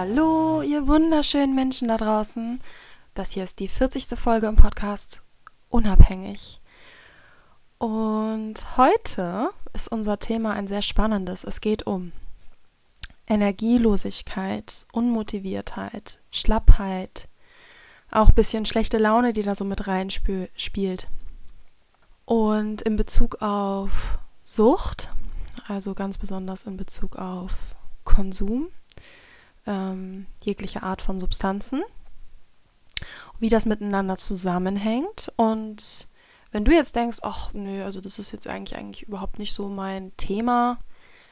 Hallo, ihr wunderschönen Menschen da draußen. Das hier ist die 40. Folge im Podcast Unabhängig. Und heute ist unser Thema ein sehr spannendes. Es geht um Energielosigkeit, Unmotiviertheit, Schlappheit, auch ein bisschen schlechte Laune, die da so mit reinspielt. Und in Bezug auf Sucht, also ganz besonders in Bezug auf Konsum ähm, jegliche Art von Substanzen, wie das miteinander zusammenhängt. Und wenn du jetzt denkst, ach nö, also das ist jetzt eigentlich eigentlich überhaupt nicht so mein Thema,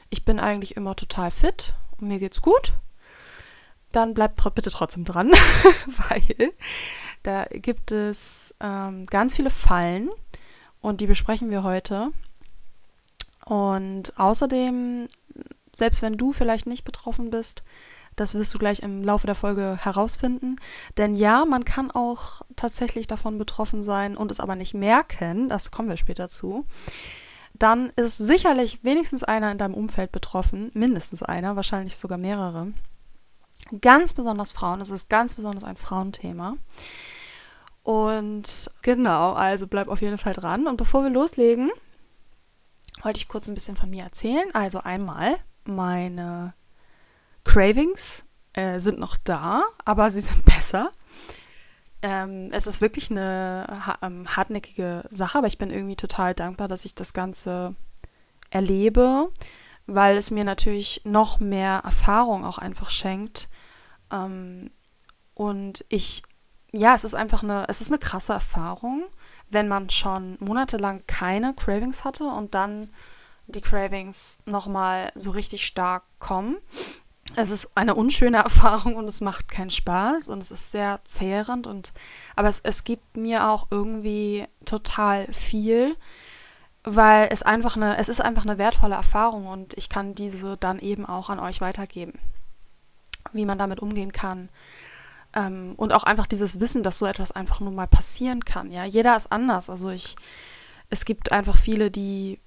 ich bin eigentlich immer total fit und mir geht's gut, dann bleib bitte trotzdem dran, weil da gibt es ähm, ganz viele Fallen und die besprechen wir heute. Und außerdem, selbst wenn du vielleicht nicht betroffen bist, das wirst du gleich im Laufe der Folge herausfinden. Denn ja, man kann auch tatsächlich davon betroffen sein und es aber nicht merken. Das kommen wir später zu. Dann ist sicherlich wenigstens einer in deinem Umfeld betroffen. Mindestens einer, wahrscheinlich sogar mehrere. Ganz besonders Frauen. Es ist ganz besonders ein Frauenthema. Und genau, also bleib auf jeden Fall dran. Und bevor wir loslegen, wollte ich kurz ein bisschen von mir erzählen. Also einmal meine Cravings äh, sind noch da, aber sie sind besser. Ähm, es ist wirklich eine ha ähm, hartnäckige Sache, aber ich bin irgendwie total dankbar, dass ich das Ganze erlebe, weil es mir natürlich noch mehr Erfahrung auch einfach schenkt. Ähm, und ich, ja, es ist einfach eine, es ist eine krasse Erfahrung, wenn man schon monatelang keine Cravings hatte und dann die Cravings nochmal so richtig stark kommen es ist eine unschöne Erfahrung und es macht keinen Spaß und es ist sehr zehrend und aber es, es gibt mir auch irgendwie total viel, weil es einfach eine, es ist einfach eine wertvolle Erfahrung und ich kann diese dann eben auch an euch weitergeben, wie man damit umgehen kann. Ähm, und auch einfach dieses Wissen, dass so etwas einfach nur mal passieren kann. Ja, jeder ist anders. Also ich, es gibt einfach viele, die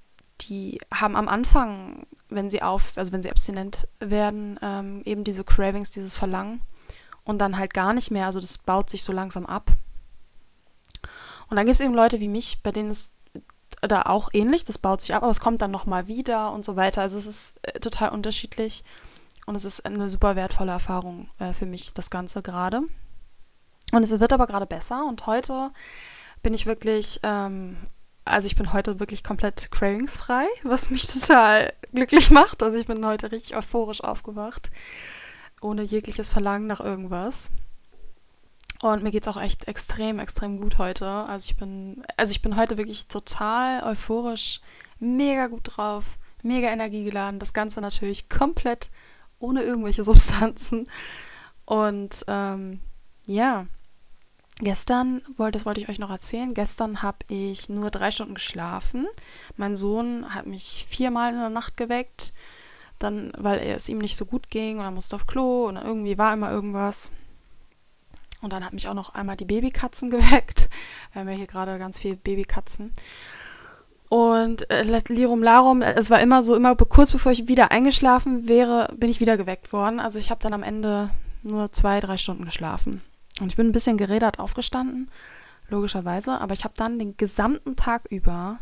die haben am Anfang, wenn sie auf, also wenn sie abstinent werden, ähm, eben diese Cravings, dieses Verlangen und dann halt gar nicht mehr. Also das baut sich so langsam ab. Und dann gibt es eben Leute wie mich, bei denen es da auch ähnlich, das baut sich ab, aber es kommt dann nochmal wieder und so weiter. Also es ist äh, total unterschiedlich und es ist eine super wertvolle Erfahrung äh, für mich, das Ganze gerade. Und es wird aber gerade besser und heute bin ich wirklich ähm, also ich bin heute wirklich komplett cravingsfrei, was mich total glücklich macht. Also ich bin heute richtig euphorisch aufgewacht, ohne jegliches Verlangen nach irgendwas. Und mir geht es auch echt extrem, extrem gut heute. Also ich bin, also ich bin heute wirklich total euphorisch, mega gut drauf, mega energiegeladen. Das Ganze natürlich komplett ohne irgendwelche Substanzen. Und ähm, ja, Gestern, das wollte ich euch noch erzählen, gestern habe ich nur drei Stunden geschlafen. Mein Sohn hat mich viermal in der Nacht geweckt, dann, weil es ihm nicht so gut ging und er musste auf Klo und irgendwie war immer irgendwas. Und dann hat mich auch noch einmal die Babykatzen geweckt. Wir haben ja hier gerade ganz viele Babykatzen. Und äh, Lirum Larum, es war immer so, immer kurz bevor ich wieder eingeschlafen wäre, bin ich wieder geweckt worden. Also ich habe dann am Ende nur zwei, drei Stunden geschlafen. Und ich bin ein bisschen gerädert aufgestanden, logischerweise, aber ich habe dann den gesamten Tag über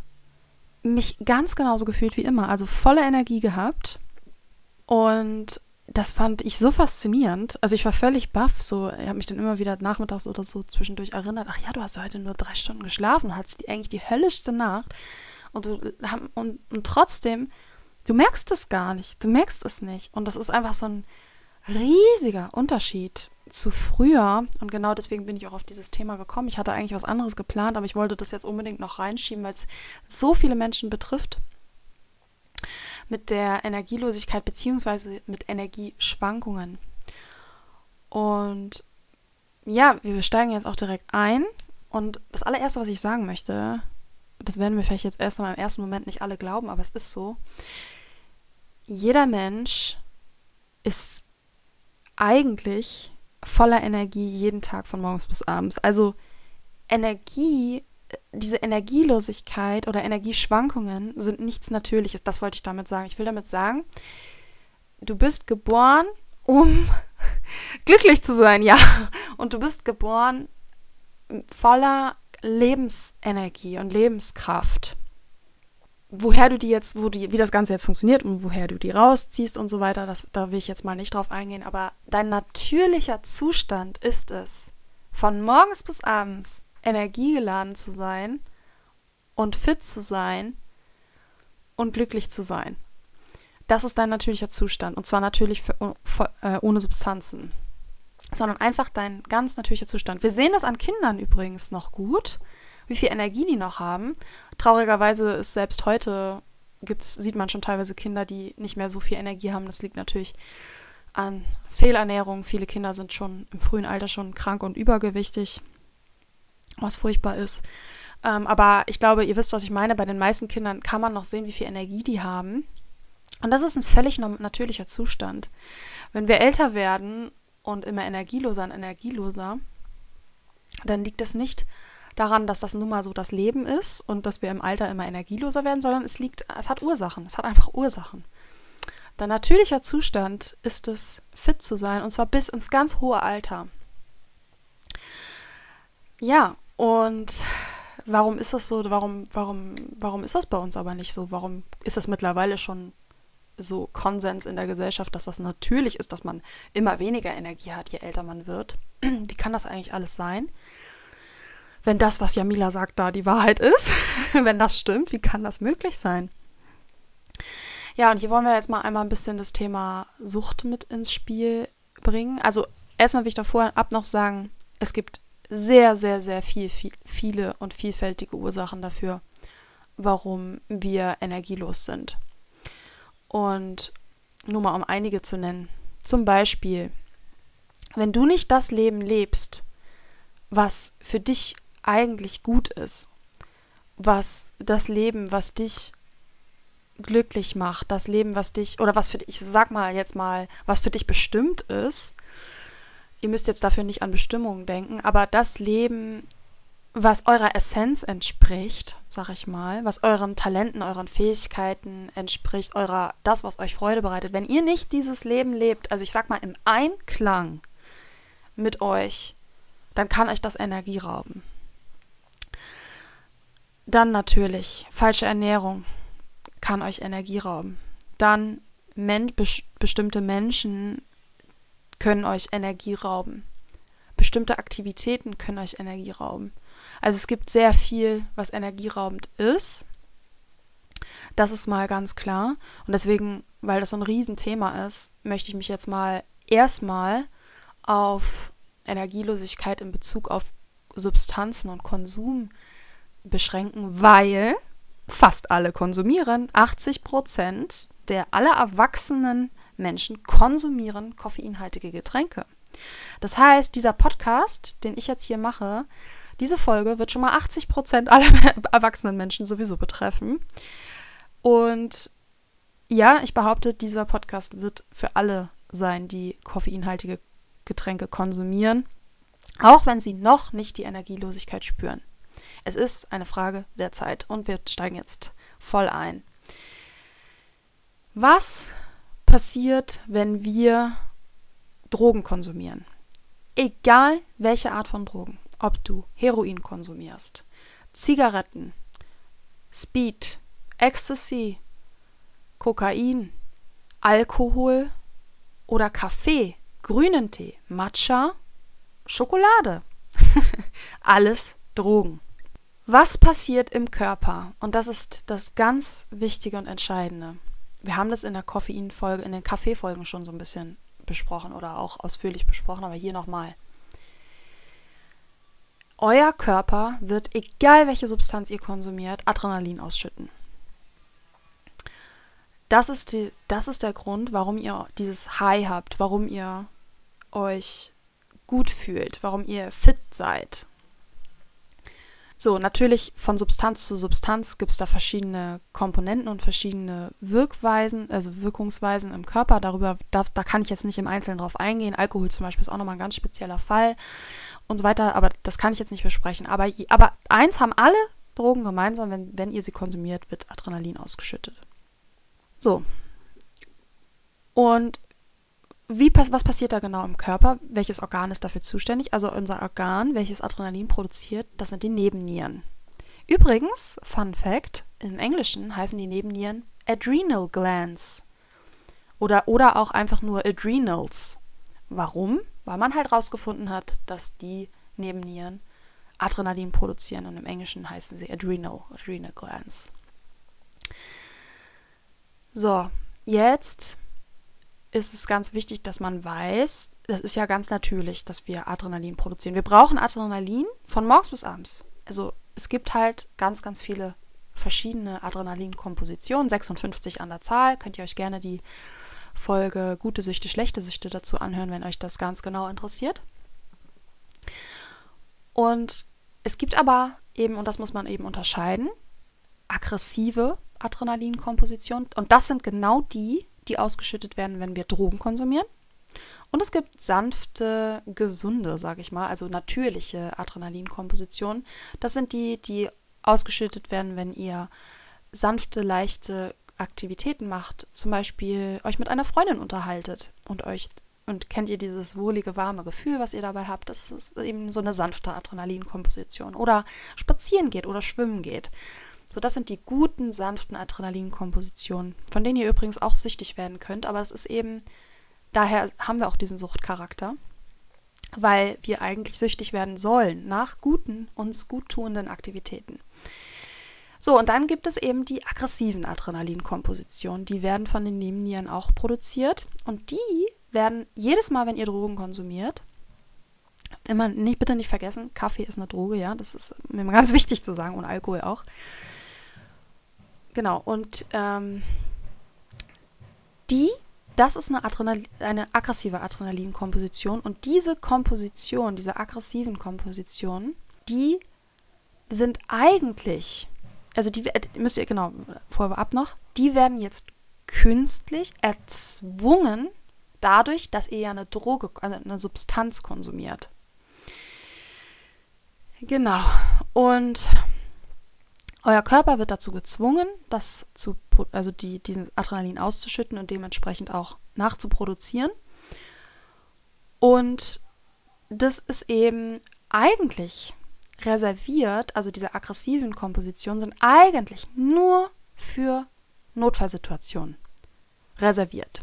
mich ganz genauso gefühlt wie immer, also volle Energie gehabt. Und das fand ich so faszinierend. Also ich war völlig baff. So, ich habe mich dann immer wieder nachmittags oder so zwischendurch erinnert. Ach ja, du hast heute nur drei Stunden geschlafen, hattest eigentlich die höllischste Nacht. Und, du, und, und trotzdem, du merkst es gar nicht. Du merkst es nicht. Und das ist einfach so ein riesiger Unterschied zu früher. Und genau deswegen bin ich auch auf dieses Thema gekommen. Ich hatte eigentlich was anderes geplant, aber ich wollte das jetzt unbedingt noch reinschieben, weil es so viele Menschen betrifft. Mit der Energielosigkeit beziehungsweise mit Energieschwankungen. Und ja, wir steigen jetzt auch direkt ein. Und das allererste, was ich sagen möchte, das werden wir vielleicht jetzt erst mal im ersten Moment nicht alle glauben, aber es ist so. Jeder Mensch ist eigentlich voller Energie jeden Tag von morgens bis abends. Also Energie, diese Energielosigkeit oder Energieschwankungen sind nichts Natürliches. Das wollte ich damit sagen. Ich will damit sagen, du bist geboren, um glücklich zu sein, ja. Und du bist geboren voller Lebensenergie und Lebenskraft woher du die jetzt, wo die, wie das Ganze jetzt funktioniert und woher du die rausziehst und so weiter, das, da will ich jetzt mal nicht drauf eingehen, aber dein natürlicher Zustand ist es, von morgens bis abends energiegeladen zu sein und fit zu sein und glücklich zu sein. Das ist dein natürlicher Zustand und zwar natürlich für, für, äh, ohne Substanzen, sondern einfach dein ganz natürlicher Zustand. Wir sehen das an Kindern übrigens noch gut wie viel Energie die noch haben. Traurigerweise ist selbst heute, gibt's, sieht man schon teilweise Kinder, die nicht mehr so viel Energie haben. Das liegt natürlich an Fehlernährung. Viele Kinder sind schon im frühen Alter schon krank und übergewichtig, was furchtbar ist. Ähm, aber ich glaube, ihr wisst, was ich meine. Bei den meisten Kindern kann man noch sehen, wie viel Energie die haben. Und das ist ein völlig natürlicher Zustand. Wenn wir älter werden und immer energieloser und energieloser, dann liegt es nicht daran, dass das nun mal so das Leben ist und dass wir im Alter immer energieloser werden, sondern es liegt, es hat Ursachen. Es hat einfach Ursachen. Dein natürlicher Zustand ist es, fit zu sein, und zwar bis ins ganz hohe Alter. Ja, und warum ist das so? Warum, warum, warum ist das bei uns aber nicht so? Warum ist das mittlerweile schon so Konsens in der Gesellschaft, dass das natürlich ist, dass man immer weniger Energie hat, je älter man wird? Wie kann das eigentlich alles sein? Wenn das, was Jamila sagt, da die Wahrheit ist, wenn das stimmt, wie kann das möglich sein? Ja, und hier wollen wir jetzt mal einmal ein bisschen das Thema Sucht mit ins Spiel bringen. Also erstmal will ich davor ab noch sagen, es gibt sehr, sehr, sehr viel, viel, viele und vielfältige Ursachen dafür, warum wir energielos sind. Und nur mal um einige zu nennen. Zum Beispiel, wenn du nicht das Leben lebst, was für dich eigentlich gut ist, was das Leben, was dich glücklich macht, das Leben, was dich, oder was für dich, ich sag mal jetzt mal, was für dich bestimmt ist, ihr müsst jetzt dafür nicht an Bestimmungen denken, aber das Leben, was eurer Essenz entspricht, sag ich mal, was euren Talenten, euren Fähigkeiten entspricht, eurer, das, was euch Freude bereitet, wenn ihr nicht dieses Leben lebt, also ich sag mal im Einklang mit euch, dann kann euch das Energie rauben. Dann natürlich falsche Ernährung kann euch Energie rauben. Dann men bestimmte Menschen können euch Energie rauben. Bestimmte Aktivitäten können euch Energie rauben. Also es gibt sehr viel, was energieraubend ist. Das ist mal ganz klar. Und deswegen, weil das so ein Riesenthema ist, möchte ich mich jetzt mal erstmal auf Energielosigkeit in Bezug auf Substanzen und Konsum beschränken, weil fast alle konsumieren. 80 Prozent der aller erwachsenen Menschen konsumieren koffeinhaltige Getränke. Das heißt, dieser Podcast, den ich jetzt hier mache, diese Folge wird schon mal 80 Prozent aller erwachsenen Menschen sowieso betreffen. Und ja, ich behaupte, dieser Podcast wird für alle sein, die koffeinhaltige Getränke konsumieren, auch wenn sie noch nicht die Energielosigkeit spüren. Es ist eine Frage der Zeit und wir steigen jetzt voll ein. Was passiert, wenn wir Drogen konsumieren? Egal welche Art von Drogen, ob du Heroin konsumierst, Zigaretten, Speed, Ecstasy, Kokain, Alkohol, oder Kaffee, grünen Tee, Matcha, Schokolade. Alles Drogen. Was passiert im Körper? Und das ist das ganz Wichtige und Entscheidende. Wir haben das in der Koffeinfolge, in den Kaffeefolgen schon so ein bisschen besprochen oder auch ausführlich besprochen, aber hier nochmal. Euer Körper wird, egal welche Substanz ihr konsumiert, Adrenalin ausschütten. Das ist, die, das ist der Grund, warum ihr dieses High habt, warum ihr euch gut fühlt, warum ihr fit seid, so, natürlich von Substanz zu Substanz gibt es da verschiedene Komponenten und verschiedene Wirkweisen, also Wirkungsweisen im Körper. Darüber, da, da kann ich jetzt nicht im Einzelnen drauf eingehen. Alkohol zum Beispiel ist auch nochmal ein ganz spezieller Fall und so weiter, aber das kann ich jetzt nicht besprechen. Aber, aber eins haben alle Drogen gemeinsam, wenn, wenn ihr sie konsumiert, wird Adrenalin ausgeschüttet. So. Und wie, was passiert da genau im Körper? Welches Organ ist dafür zuständig? Also unser Organ, welches Adrenalin produziert, das sind die Nebennieren. Übrigens, Fun Fact, im Englischen heißen die Nebennieren Adrenal Glands. Oder, oder auch einfach nur Adrenals. Warum? Weil man halt rausgefunden hat, dass die Nebennieren Adrenalin produzieren und im Englischen heißen sie Adrenal, Adrenal Glands. So, jetzt ist es ganz wichtig, dass man weiß, das ist ja ganz natürlich, dass wir Adrenalin produzieren. Wir brauchen Adrenalin von morgens bis abends. Also es gibt halt ganz, ganz viele verschiedene Adrenalinkompositionen, 56 an der Zahl. Könnt ihr euch gerne die Folge Gute Süchte, schlechte Süchte dazu anhören, wenn euch das ganz genau interessiert. Und es gibt aber eben, und das muss man eben unterscheiden, aggressive Adrenalinkompositionen. Und das sind genau die, die ausgeschüttet werden, wenn wir Drogen konsumieren. Und es gibt sanfte, gesunde, sage ich mal, also natürliche Adrenalinkompositionen. Das sind die, die ausgeschüttet werden, wenn ihr sanfte, leichte Aktivitäten macht. Zum Beispiel euch mit einer Freundin unterhaltet und euch und kennt ihr dieses wohlige, warme Gefühl, was ihr dabei habt? Das ist eben so eine sanfte Adrenalinkomposition. Oder spazieren geht oder schwimmen geht. So, das sind die guten, sanften Adrenalinkompositionen, von denen ihr übrigens auch süchtig werden könnt, aber es ist eben, daher haben wir auch diesen Suchtcharakter, weil wir eigentlich süchtig werden sollen nach guten, uns guttuenden Aktivitäten. So, und dann gibt es eben die aggressiven Adrenalinkompositionen, die werden von den Nebennieren auch produziert und die werden jedes Mal, wenn ihr Drogen konsumiert, immer nicht, bitte nicht vergessen, Kaffee ist eine Droge, ja, das ist mir ganz wichtig zu sagen und Alkohol auch. Genau, und ähm, die, das ist eine, Adrenal eine aggressive Adrenalinkomposition und diese Komposition, diese aggressiven Kompositionen, die sind eigentlich, also die müsst ihr genau vorab noch, die werden jetzt künstlich erzwungen dadurch, dass ihr ja eine Droge, also eine Substanz konsumiert. Genau. Und euer Körper wird dazu gezwungen, das zu, also die, diesen Adrenalin auszuschütten und dementsprechend auch nachzuproduzieren. Und das ist eben eigentlich reserviert, also diese aggressiven Kompositionen sind eigentlich nur für Notfallsituationen reserviert.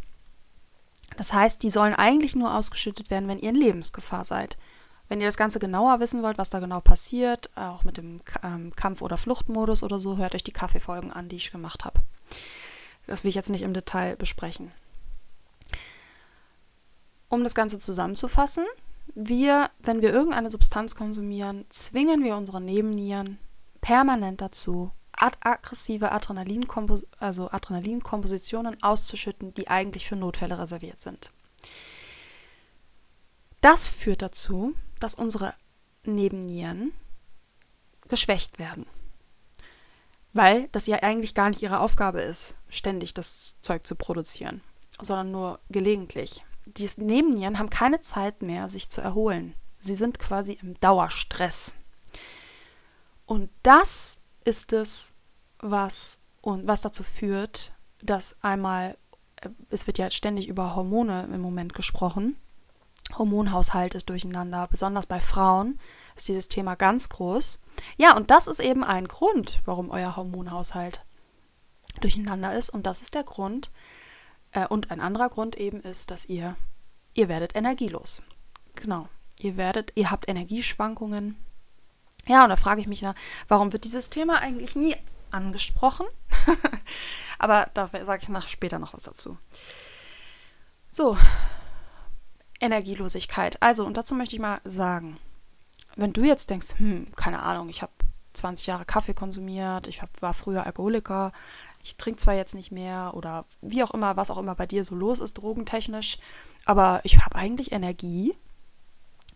Das heißt, die sollen eigentlich nur ausgeschüttet werden, wenn ihr in Lebensgefahr seid. Wenn ihr das Ganze genauer wissen wollt, was da genau passiert, auch mit dem ähm, Kampf- oder Fluchtmodus oder so, hört euch die Kaffeefolgen an, die ich gemacht habe. Das will ich jetzt nicht im Detail besprechen. Um das Ganze zusammenzufassen, wir, wenn wir irgendeine Substanz konsumieren, zwingen wir unsere Nebennieren permanent dazu, ad aggressive Adrenalinkompos also Adrenalinkompositionen auszuschütten, die eigentlich für Notfälle reserviert sind. Das führt dazu, dass unsere Nebennieren geschwächt werden. Weil das ja eigentlich gar nicht ihre Aufgabe ist, ständig das Zeug zu produzieren, sondern nur gelegentlich. Die Nebennieren haben keine Zeit mehr, sich zu erholen. Sie sind quasi im Dauerstress. Und das ist es, was, und was dazu führt, dass einmal, äh, es wird ja ständig über Hormone im Moment gesprochen, Hormonhaushalt ist durcheinander. Besonders bei Frauen ist dieses Thema ganz groß. Ja, und das ist eben ein Grund, warum euer Hormonhaushalt durcheinander ist. Und das ist der Grund, Äh, und ein anderer Grund eben ist, dass ihr, ihr werdet energielos. Genau. Ihr werdet, ihr habt Energieschwankungen. Ja, und da frage ich mich, na, warum wird dieses Thema eigentlich nie angesprochen? Aber da sage ich nach später noch was dazu. So, Energielosigkeit. Also, und dazu möchte ich mal sagen, wenn du jetzt denkst, hm, keine Ahnung, ich habe 20 Jahre Kaffee konsumiert, ich hab, war früher Alkoholiker, ich trinke zwar jetzt nicht mehr oder wie auch immer, was auch immer bei dir so los ist, drogentechnisch, aber ich habe eigentlich Energie.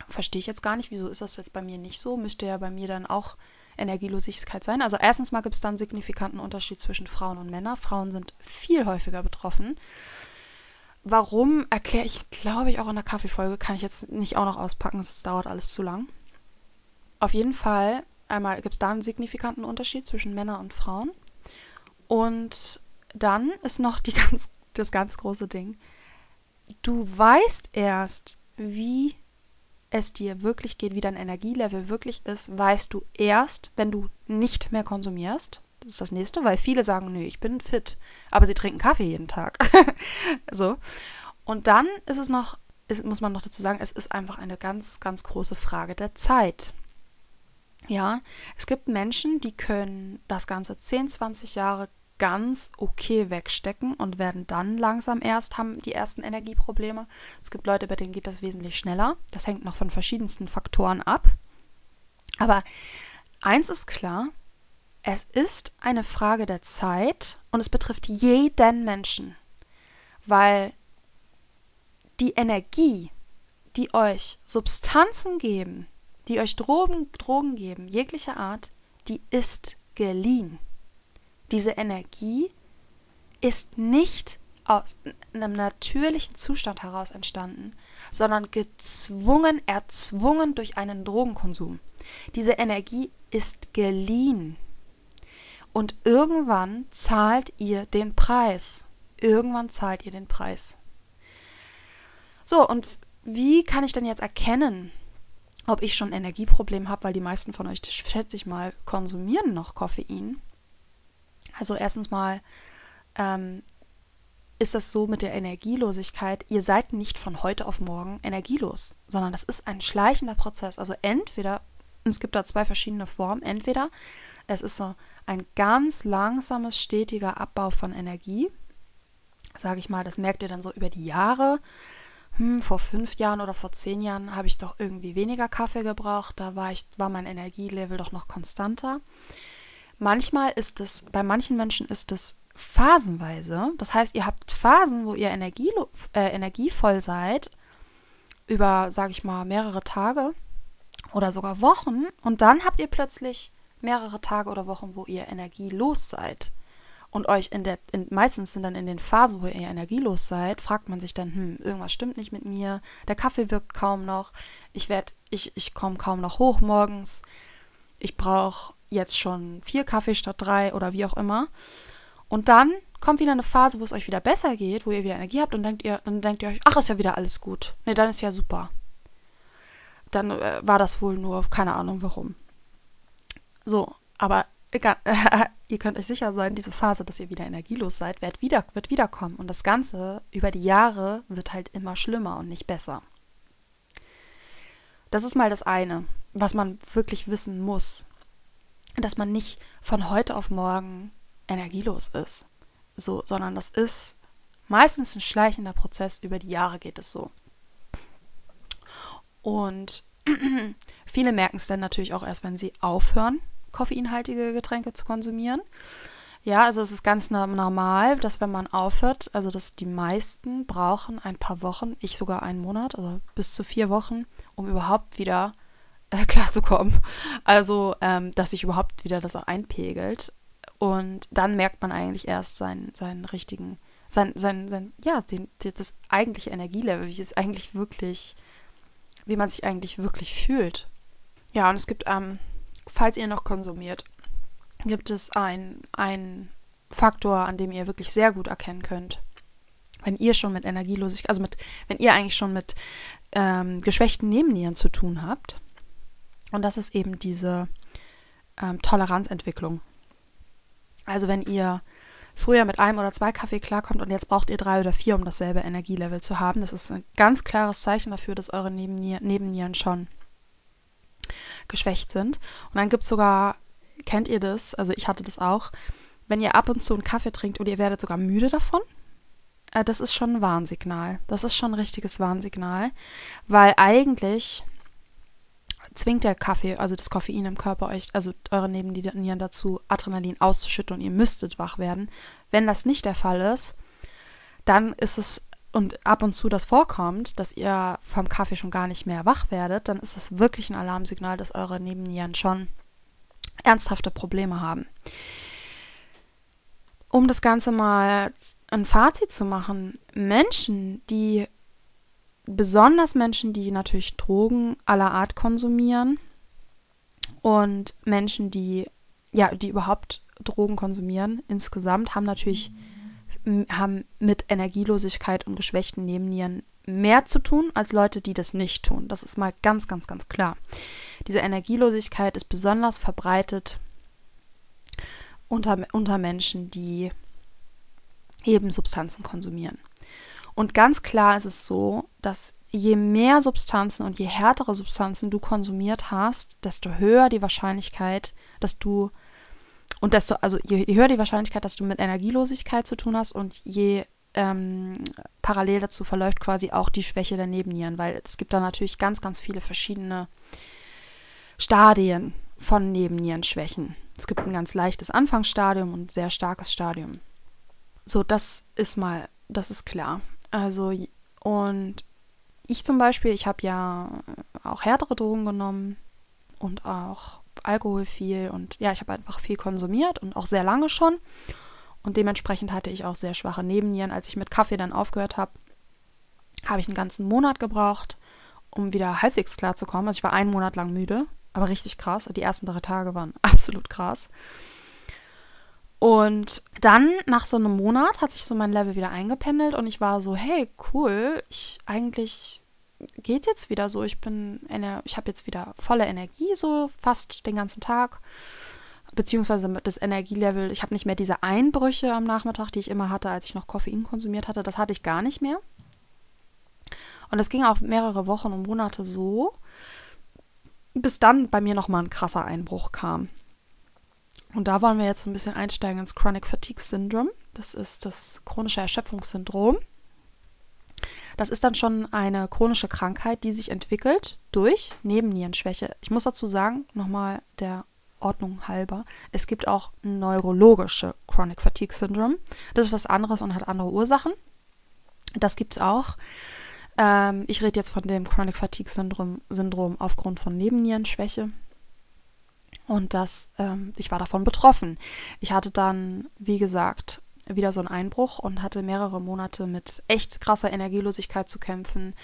Verstehe ich jetzt gar nicht, wieso ist das jetzt bei mir nicht so? Müsste ja bei mir dann auch Energielosigkeit sein. Also erstens mal gibt es dann einen signifikanten Unterschied zwischen Frauen und Männern. Frauen sind viel häufiger betroffen. Warum erkläre ich, glaube ich, auch in der Kaffeefolge, kann ich jetzt nicht auch noch auspacken, es dauert alles zu lang. Auf jeden Fall, einmal gibt es da einen signifikanten Unterschied zwischen Männern und Frauen. Und dann ist noch die ganz, das ganz große Ding. Du weißt erst, wie es dir wirklich geht, wie dein Energielevel wirklich ist, weißt du erst, wenn du nicht mehr konsumierst. Das ist das nächste, weil viele sagen, nö, ich bin fit, aber sie trinken Kaffee jeden Tag. so. Und dann ist es noch, ist, muss man noch dazu sagen, es ist einfach eine ganz, ganz große Frage der Zeit. Ja, es gibt Menschen, die können das Ganze 10, 20 Jahre ganz okay wegstecken und werden dann langsam erst haben die ersten Energieprobleme. Es gibt Leute, bei denen geht das wesentlich schneller. Das hängt noch von verschiedensten Faktoren ab. Aber eins ist klar, es ist eine Frage der Zeit und es betrifft jeden Menschen, weil die Energie, die euch Substanzen geben, die euch Drogen, Drogen geben, jeglicher Art, die ist geliehen. Diese Energie ist nicht aus einem natürlichen Zustand heraus entstanden, sondern gezwungen, erzwungen durch einen Drogenkonsum. Diese Energie ist geliehen. Und irgendwann zahlt ihr den Preis. Irgendwann zahlt ihr den Preis. So, und wie kann ich denn jetzt erkennen, ob ich schon ein Energieproblem habe, weil die meisten von euch, schätze ich mal, konsumieren noch Koffein. Also erstens mal ähm, ist das so mit der Energielosigkeit, ihr seid nicht von heute auf morgen energielos, sondern das ist ein schleichender Prozess. Also entweder, es gibt da zwei verschiedene Formen, entweder es ist so ein ganz langsames, stetiger Abbau von Energie, sage ich mal, das merkt ihr dann so über die Jahre. Hm, vor fünf Jahren oder vor zehn Jahren habe ich doch irgendwie weniger Kaffee gebraucht, da war, ich, war mein Energielevel doch noch konstanter. Manchmal ist es, bei manchen Menschen ist es phasenweise. Das heißt, ihr habt Phasen, wo ihr äh, energievoll seid, über, sage ich mal, mehrere Tage oder sogar Wochen. Und dann habt ihr plötzlich mehrere Tage oder Wochen, wo ihr energielos seid. Und euch in der, in, meistens sind dann in den Phasen, wo ihr energielos seid, fragt man sich dann, hm, irgendwas stimmt nicht mit mir, der Kaffee wirkt kaum noch, ich werde, ich, ich komme kaum noch hoch morgens, ich brauche jetzt schon vier Kaffee statt drei oder wie auch immer. Und dann kommt wieder eine Phase, wo es euch wieder besser geht, wo ihr wieder Energie habt und denkt ihr, dann denkt ihr euch, ach, ist ja wieder alles gut. Ne, dann ist ja super. Dann äh, war das wohl nur, keine Ahnung warum. So, aber egal, ihr könnt euch sicher sein, diese Phase, dass ihr wieder energielos seid, wird, wieder, wird wiederkommen. Und das Ganze über die Jahre wird halt immer schlimmer und nicht besser. Das ist mal das eine, was man wirklich wissen muss dass man nicht von heute auf morgen energielos ist, so, sondern das ist meistens ein schleichender Prozess, über die Jahre geht es so. Und viele merken es dann natürlich auch erst, wenn sie aufhören, koffeinhaltige Getränke zu konsumieren. Ja, also es ist ganz normal, dass wenn man aufhört, also dass die meisten brauchen ein paar Wochen, ich sogar einen Monat, also bis zu vier Wochen, um überhaupt wieder äh, klarzukommen. Also, ähm, dass sich überhaupt wieder das auch einpegelt. Und dann merkt man eigentlich erst seinen, seinen richtigen, sein, sein, sein, ja, den, das eigentliche Energielevel, wie es eigentlich wirklich, wie man sich eigentlich wirklich fühlt. Ja, und es gibt, ähm, falls ihr noch konsumiert, gibt es einen Faktor, an dem ihr wirklich sehr gut erkennen könnt, wenn ihr schon mit Energielosigkeit, also mit, wenn ihr eigentlich schon mit ähm, geschwächten Nebennieren zu tun habt, und das ist eben diese ähm, Toleranzentwicklung. Also wenn ihr früher mit einem oder zwei Kaffee klarkommt und jetzt braucht ihr drei oder vier, um dasselbe Energielevel zu haben. Das ist ein ganz klares Zeichen dafür, dass eure Nebennieren, Nebennieren schon geschwächt sind. Und dann gibt es sogar, kennt ihr das? Also ich hatte das auch, wenn ihr ab und zu einen Kaffee trinkt und ihr werdet sogar müde davon. Äh, das ist schon ein Warnsignal. Das ist schon ein richtiges Warnsignal, weil eigentlich zwingt der Kaffee, also das Koffein im Körper euch, also eure Nebennieren dazu, Adrenalin auszuschütten und ihr müsstet wach werden. Wenn das nicht der Fall ist, dann ist es und ab und zu das vorkommt, dass ihr vom Kaffee schon gar nicht mehr wach werdet, dann ist es wirklich ein Alarmsignal, dass eure Nebennieren schon ernsthafte Probleme haben. Um das Ganze mal ein Fazit zu machen, Menschen, die besonders Menschen, die natürlich Drogen aller Art konsumieren und Menschen, die ja, die überhaupt Drogen konsumieren, insgesamt haben natürlich haben mit Energielosigkeit und geschwächten Nebennieren mehr zu tun als Leute, die das nicht tun. Das ist mal ganz, ganz, ganz klar. Diese Energielosigkeit ist besonders verbreitet unter, unter Menschen, die eben Substanzen konsumieren. Und ganz klar ist es so, dass je mehr Substanzen und je härtere Substanzen du konsumiert hast, desto höher die Wahrscheinlichkeit, dass du und desto, also je, je höher die Wahrscheinlichkeit, dass du mit Energielosigkeit zu tun hast und je ähm, parallel dazu verläuft quasi auch die Schwäche der Nebennieren, weil es gibt da natürlich ganz, ganz viele verschiedene Stadien von Nebennierenschwächen. Es gibt ein ganz leichtes Anfangsstadium und ein sehr starkes Stadium. So, das ist mal, das ist klar. Also, und ich zum Beispiel, ich habe ja auch härtere Drogen genommen und auch Alkohol viel und ja, ich habe einfach viel konsumiert und auch sehr lange schon. Und dementsprechend hatte ich auch sehr schwache Nebennieren. Als ich mit Kaffee dann aufgehört habe, habe ich einen ganzen Monat gebraucht, um wieder halbwegs klar zu kommen. Also ich war einen Monat lang müde, aber richtig krass. Die ersten drei Tage waren absolut krass. Und dann, nach so einem Monat, hat sich so mein Level wieder eingependelt und ich war so, hey, cool, ich eigentlich geht jetzt wieder so. Ich bin, ich habe jetzt wieder volle Energie, so fast den ganzen Tag. Beziehungsweise das Energielevel, ich habe nicht mehr diese Einbrüche am Nachmittag, die ich immer hatte, als ich noch Koffein konsumiert hatte. Das hatte ich gar nicht mehr. Und das ging auch mehrere Wochen und Monate so, bis dann bei mir nochmal ein krasser Einbruch kam. Und da wollen wir jetzt ein bisschen einsteigen ins Chronic Fatigue Syndrome. Das ist das chronische Erschöpfungssyndrom. Das ist dann schon eine chronische Krankheit, die sich entwickelt durch Nebennierenschwäche. Ich muss dazu sagen, nochmal der Ordnung halber, es gibt auch neurologische Chronic Fatigue Syndrome. Das ist was anderes und hat andere Ursachen. Das gibt es auch. Ähm, ich rede jetzt von dem Chronic Fatigue Syndrom, Syndrom aufgrund von Nebennierenschwäche. Und das, ähm, ich war davon betroffen. Ich hatte dann, wie gesagt, wieder so einen Einbruch und hatte mehrere Monate mit echt krasser Energielosigkeit zu kämpfen.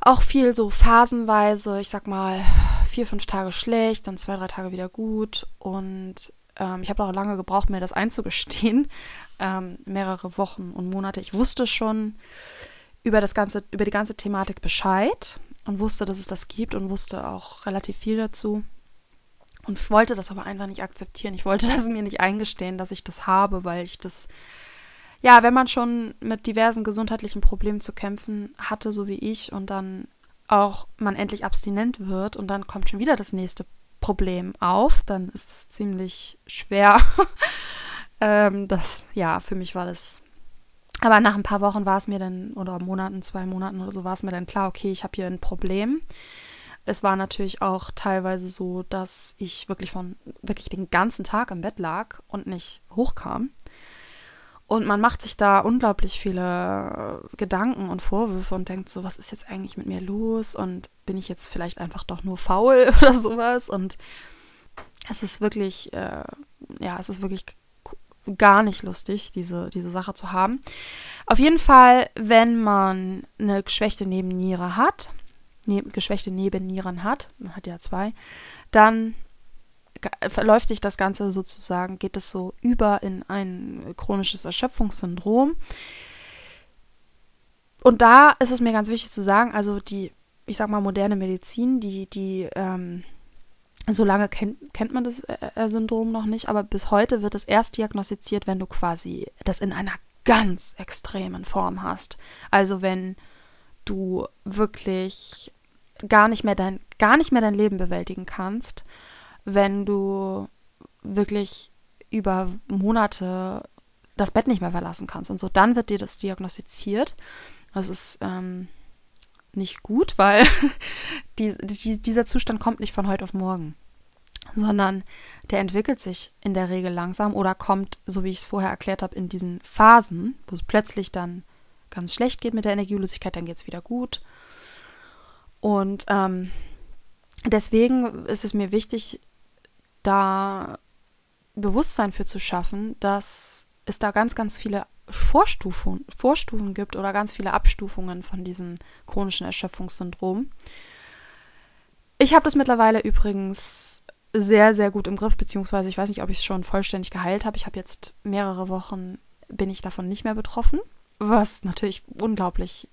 Auch viel so phasenweise, ich sag mal, vier, fünf Tage schlecht, dann zwei, drei Tage wieder gut. Und ähm, ich habe auch lange gebraucht, mir das einzugestehen. Ähm, mehrere Wochen und Monate. Ich wusste schon über das ganze, über die ganze Thematik Bescheid und wusste, dass es das gibt und wusste auch relativ viel dazu und wollte das aber einfach nicht akzeptieren. Ich wollte das mir nicht eingestehen, dass ich das habe, weil ich das, ja, wenn man schon mit diversen gesundheitlichen Problemen zu kämpfen hatte, so wie ich, und dann auch man endlich abstinent wird und dann kommt schon wieder das nächste Problem auf, dann ist es ziemlich schwer. ähm, das, ja, für mich war das. Aber nach ein paar Wochen war es mir dann, oder Monaten, zwei Monaten oder so, war es mir dann klar, okay, ich habe hier ein Problem. Es war natürlich auch teilweise so, dass ich wirklich von wirklich den ganzen Tag im Bett lag und nicht hochkam. Und man macht sich da unglaublich viele Gedanken und Vorwürfe und denkt so, was ist jetzt eigentlich mit mir los? Und bin ich jetzt vielleicht einfach doch nur faul oder sowas? Und es ist wirklich, äh, ja, es ist wirklich gar nicht lustig, diese, diese Sache zu haben. Auf jeden Fall, wenn man eine geschwächte Nebenniere hat, ne geschwächte Nebennieren hat, man hat ja zwei, dann verläuft sich das Ganze sozusagen, geht es so über in ein chronisches Erschöpfungssyndrom. Und da ist es mir ganz wichtig zu sagen, also die, ich sag mal, moderne Medizin, die, die ähm, so lange kennt, kennt man das äh, äh, Syndrom noch nicht, aber bis heute wird es erst diagnostiziert, wenn du quasi das in einer ganz extremen Form hast. Also wenn du wirklich gar nicht mehr dein, gar nicht mehr dein Leben bewältigen kannst, wenn du wirklich über Monate das Bett nicht mehr verlassen kannst und so, dann wird dir das diagnostiziert. Das ist ähm, nicht gut, weil die, die, dieser Zustand kommt nicht von heute auf morgen, sondern der entwickelt sich in der Regel langsam oder kommt, so wie ich es vorher erklärt habe, in diesen Phasen, wo es plötzlich dann ganz schlecht geht mit der Energielosigkeit, dann geht es wieder gut. Und ähm, deswegen ist es mir wichtig, da Bewusstsein für zu schaffen, dass es da ganz, ganz viele Vorstufen, Vorstufen gibt oder ganz viele Abstufungen von diesem chronischen Erschöpfungssyndrom. Ich habe das mittlerweile übrigens sehr, sehr gut im Griff, beziehungsweise ich weiß nicht, ob ich es schon vollständig geheilt habe. Ich habe jetzt mehrere Wochen, bin ich davon nicht mehr betroffen, was natürlich unglaublich,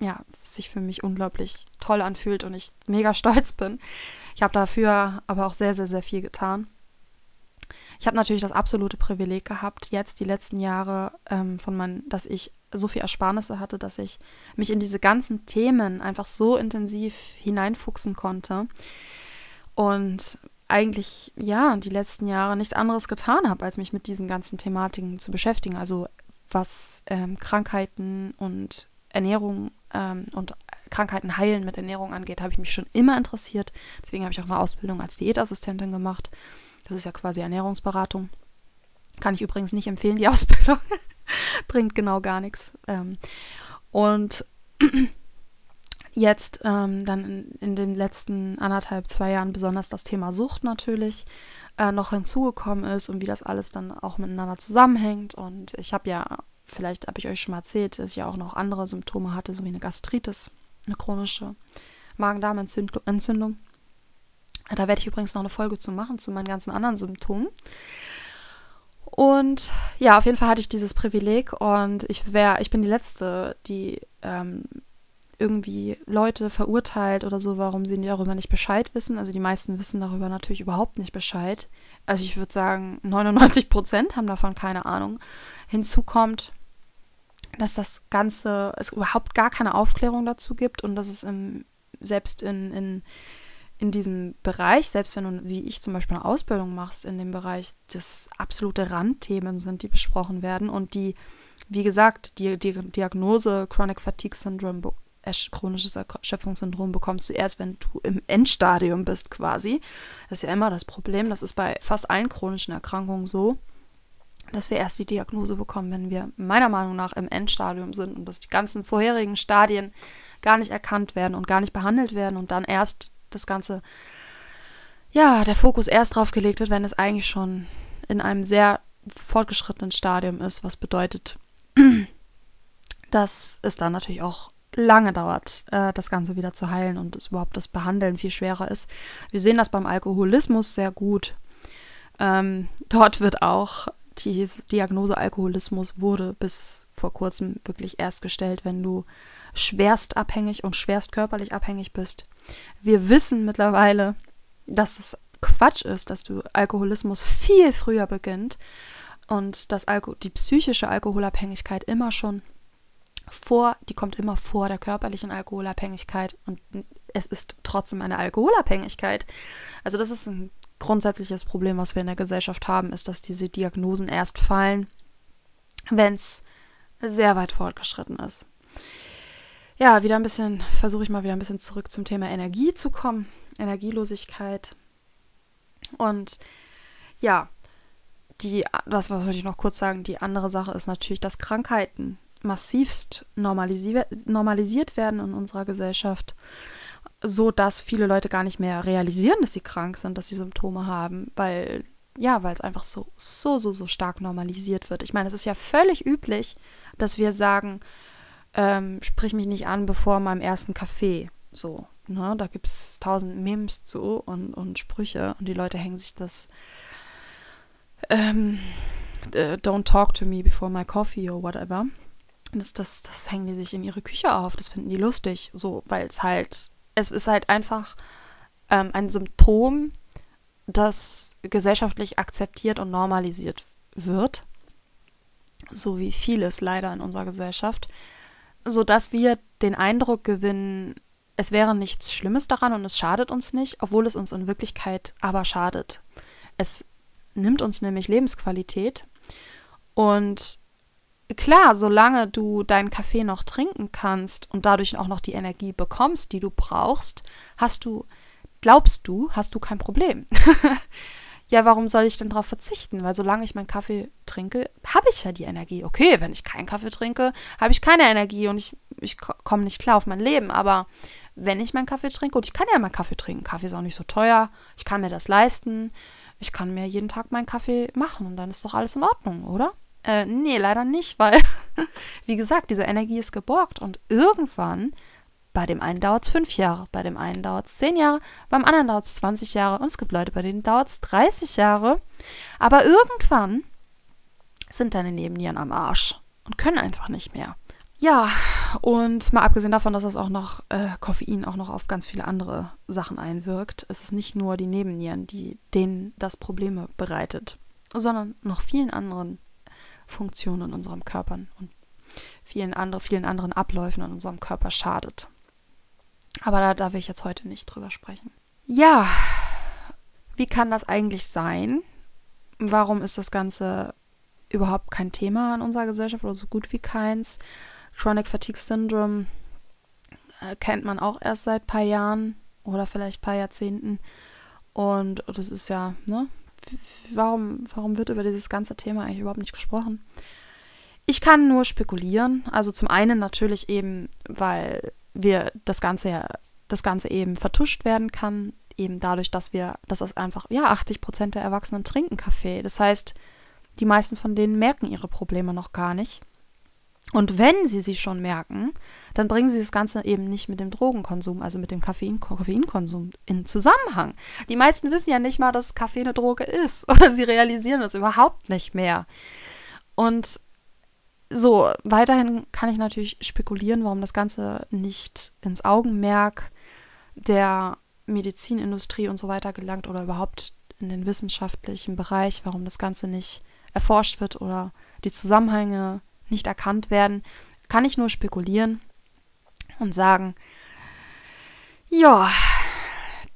ja, sich für mich unglaublich toll anfühlt und ich mega stolz bin. Ich habe dafür aber auch sehr, sehr, sehr viel getan. Ich habe natürlich das absolute Privileg gehabt, jetzt die letzten Jahre ähm, von meinen, dass ich so viel Ersparnisse hatte, dass ich mich in diese ganzen Themen einfach so intensiv hineinfuchsen konnte und eigentlich ja die letzten Jahre nichts anderes getan habe, als mich mit diesen ganzen Thematiken zu beschäftigen. Also was ähm, Krankheiten und Ernährung ähm, und Krankheiten heilen mit Ernährung angeht, habe ich mich schon immer interessiert. Deswegen habe ich auch eine Ausbildung als Diätassistentin gemacht. Das ist ja quasi Ernährungsberatung. Kann ich übrigens nicht empfehlen, die Ausbildung. Bringt genau gar nichts. Ähm, und jetzt ähm, dann in, in, den letzten anderthalb, zwei Jahren besonders das Thema Sucht natürlich äh, noch hinzugekommen ist und wie das alles dann auch miteinander zusammenhängt. Und ich habe ja, vielleicht habe ich euch schon mal erzählt, dass ich ja auch noch andere Symptome hatte, so wie eine Gastritis, eine chronische Magen-Darm-Entzündung. Da werde ich übrigens noch eine Folge zu machen, zu meinen ganzen anderen Symptomen. Und ja, auf jeden Fall hatte ich dieses Privileg und ich wäre, ich bin die Letzte, die ähm, irgendwie Leute verurteilt oder so, warum sie darüber nicht Bescheid wissen. Also die meisten wissen darüber natürlich überhaupt nicht Bescheid. Also ich würde sagen, 99 Prozent haben davon keine Ahnung. Hinzu kommt, dass das Ganze, es überhaupt gar keine Aufklärung dazu gibt und dass es im, selbst in, in in diesem Bereich, selbst wenn du, wie ich zum Beispiel eine Ausbildung machst, in dem Bereich, das absolute Randthemen sind, die besprochen werden und die, wie gesagt, die, die Diagnose Chronic Fatigue Syndrome, chronisches Erschöpfungssyndrom bekommst du erst, wenn du im Endstadium bist quasi. Das ist ja immer das Problem. Das ist bei fast allen chronischen Erkrankungen so, dass wir erst die Diagnose bekommen, wenn wir meiner Meinung nach im Endstadium sind und dass die ganzen vorherigen Stadien gar nicht erkannt werden und gar nicht behandelt werden und dann erst das Ganze, ja, der Fokus erst drauf gelegt wird, wenn es eigentlich schon in einem sehr fortgeschrittenen Stadium ist, was bedeutet, dass es dann natürlich auch lange dauert, äh, das Ganze wieder zu heilen und es überhaupt das Behandeln viel schwerer ist. Wir sehen das beim Alkoholismus sehr gut. Ähm, dort wird auch die Diagnose Alkoholismus wurde bis vor kurzem wirklich erst gestellt, wenn du schwerst abhängig und schwerst körperlich abhängig bist. Wir wissen mittlerweile, dass es Quatsch ist, dass du Alkoholismus viel früher beginnt und dass Alko die psychische Alkoholabhängigkeit immer schon vor, die kommt immer vor der körperlichen Alkoholabhängigkeit und es ist trotzdem eine Alkoholabhängigkeit. Also das ist ein grundsätzliches Problem, was wir in der Gesellschaft haben, ist, dass diese Diagnosen erst fallen, wenn es sehr weit fortgeschritten ist ja, wieder ein bisschen, versuche ich mal wieder ein bisschen zurück zum Thema Energie zu kommen, Energielosigkeit. Und ja, die, das was wollte ich noch kurz sagen, die andere Sache ist natürlich, dass Krankheiten massivst normalisi normalisiert werden in unserer Gesellschaft, so dass viele Leute gar nicht mehr realisieren, dass sie krank sind, dass sie Symptome haben, weil ja, weil es einfach so so so so stark normalisiert wird. Ich meine, es ist ja völlig üblich, dass wir sagen, ähm, sprich mich nicht an bevor meinem ersten Kaffee. So, ne? Da gibt es tausend Memes zu und, und Sprüche und die Leute hängen sich das ähm, Don't talk to me before my coffee or whatever. Das, das, das hängen die sich in ihre Küche auf, das finden die lustig, so, weil es halt, es ist halt einfach ähm, ein Symptom das gesellschaftlich akzeptiert und normalisiert wird, so wie vieles leider in unserer Gesellschaft, sodass wir den Eindruck gewinnen, es wäre nichts Schlimmes daran und es schadet uns nicht, obwohl es uns in Wirklichkeit aber schadet. Es nimmt uns nämlich Lebensqualität und klar, solange du deinen Kaffee noch trinken kannst und dadurch auch noch die Energie bekommst, die du brauchst, hast du, glaubst du, hast du kein Problem. ja, warum soll ich denn darauf verzichten? Weil solange ich meinen Kaffee trinke, habe ich ja die Energie. Okay, wenn ich keinen Kaffee trinke, habe ich keine Energie und ich, ich komme nicht klar auf mein Leben. Aber wenn ich meinen Kaffee trinke, und ich kann ja meinen Kaffee trinken, Kaffee ist auch nicht so teuer, ich kann mir das leisten, ich kann mir jeden Tag meinen Kaffee machen und dann ist doch alles in Ordnung, oder? Äh, nee, leider nicht, weil, wie gesagt, diese Energie ist geborgt und irgendwann, bei dem einen dauert es fünf Jahre, bei dem einen dauert es zehn Jahre, beim anderen dauert es 20 Jahre und es gibt Leute, bei denen dauert es 30 Jahre. Aber irgendwann sind deine Nebennieren am Arsch und können einfach nicht mehr. Ja, und mal abgesehen davon, dass das auch noch äh, Koffein auch noch auf ganz viele andere Sachen einwirkt, ist es nicht nur die Nebennieren, die denen das Probleme bereitet, sondern noch vielen anderen Funktionen in unserem Körper und vielen, andere, vielen anderen Abläufen in unserem Körper schadet. Aber da darf ich jetzt heute nicht drüber sprechen. Ja, wie kann das eigentlich sein? Warum ist das Ganze überhaupt kein Thema in unserer Gesellschaft oder so gut wie keins? Chronic Fatigue Syndrome äh, kennt man auch erst seit ein paar Jahren oder vielleicht ein paar Jahrzehnten. Und das ist ja, ne, warum, warum wird über dieses ganze Thema eigentlich überhaupt nicht gesprochen? Ich kann nur spekulieren. Also zum einen natürlich eben, weil wir das Ganze ja, das Ganze eben vertuscht werden kann, eben dadurch, dass wir, dass es einfach, ja, 80 Prozent der Erwachsenen trinken Kaffee. Das heißt, die meisten von denen merken ihre Probleme noch gar nicht. Und wenn sie sie schon merken, dann bringen sie das Ganze eben nicht mit dem Drogenkonsum, also mit dem Koffein Koffeinkonsum in Zusammenhang. Die meisten wissen ja nicht mal, dass Kaffee eine Droge ist oder sie realisieren das überhaupt nicht mehr. Und so, weiterhin kann ich natürlich spekulieren, warum das Ganze nicht ins Augenmerk der Medizinindustrie und so weiter gelangt oder überhaupt in den wissenschaftlichen Bereich, warum das Ganze nicht erforscht wird oder die Zusammenhänge nicht erkannt werden, kann ich nur spekulieren und sagen, ja,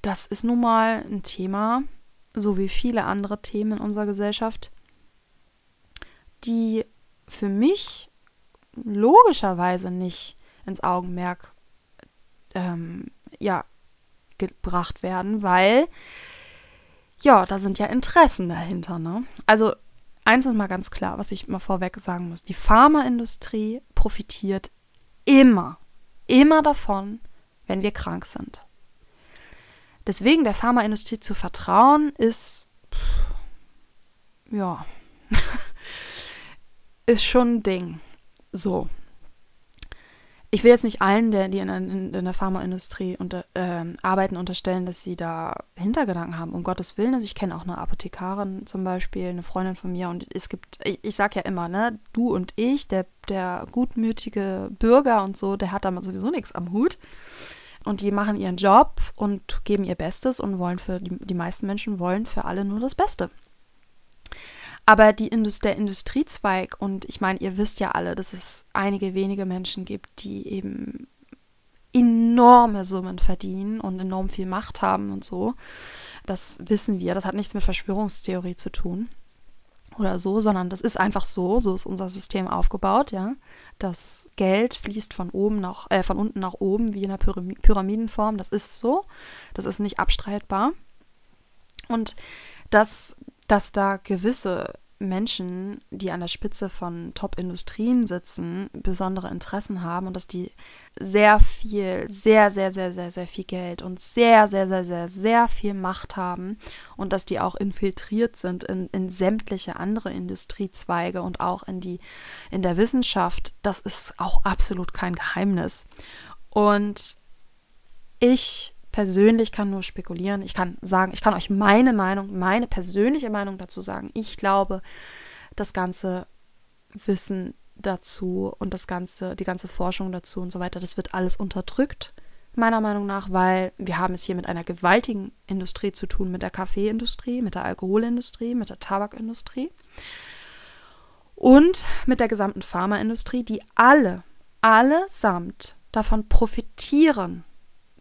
das ist nun mal ein Thema, so wie viele andere Themen in unserer Gesellschaft, die für mich logischerweise nicht ins Augenmerk ähm, ja, gebracht werden, weil ja, da sind ja Interessen dahinter. Ne? Also eins ist mal ganz klar, was ich mal vorweg sagen muss. Die Pharmaindustrie profitiert immer, immer davon, wenn wir krank sind. Deswegen der Pharmaindustrie zu vertrauen, ist, ja, ist schon ein Ding. So, ich will jetzt nicht allen, der, die in, in, in der Pharmaindustrie unter, äh, arbeiten, unterstellen, dass sie da Hintergedanken haben. Um Gottes Willen. Also ich kenne auch eine Apothekarin zum Beispiel, eine Freundin von mir. Und es gibt, ich, ich sag ja immer, ne, du und ich, der, der gutmütige Bürger und so, der hat damit sowieso nichts am Hut. Und die machen ihren Job und geben ihr Bestes und wollen für, die, die meisten Menschen wollen für alle nur das Beste. Aber die Indust der Industriezweig, und ich meine, ihr wisst ja alle, dass es einige wenige Menschen gibt, die eben enorme Summen verdienen und enorm viel Macht haben und so. Das wissen wir. Das hat nichts mit Verschwörungstheorie zu tun oder so, sondern das ist einfach so. So ist unser System aufgebaut, ja. Das Geld fließt von oben nach, äh, von unten nach oben wie in einer Pyramidenform. Das ist so. Das ist nicht abstreitbar. Und das dass da gewisse Menschen, die an der Spitze von Top-Industrien sitzen, besondere Interessen haben und dass die sehr viel, sehr, sehr, sehr, sehr, sehr viel Geld und sehr, sehr, sehr, sehr, sehr viel Macht haben und dass die auch infiltriert sind in, in sämtliche andere Industriezweige und auch in die, in der Wissenschaft, das ist auch absolut kein Geheimnis. Und ich persönlich kann nur spekulieren. Ich kann sagen, ich kann euch meine Meinung, meine persönliche Meinung dazu sagen. Ich glaube, das ganze Wissen dazu und das ganze, die ganze Forschung dazu und so weiter, das wird alles unterdrückt meiner Meinung nach, weil wir haben es hier mit einer gewaltigen Industrie zu tun, mit der Kaffeeindustrie, mit der Alkoholindustrie, mit der Tabakindustrie und mit der gesamten Pharmaindustrie, die alle, allesamt davon profitieren,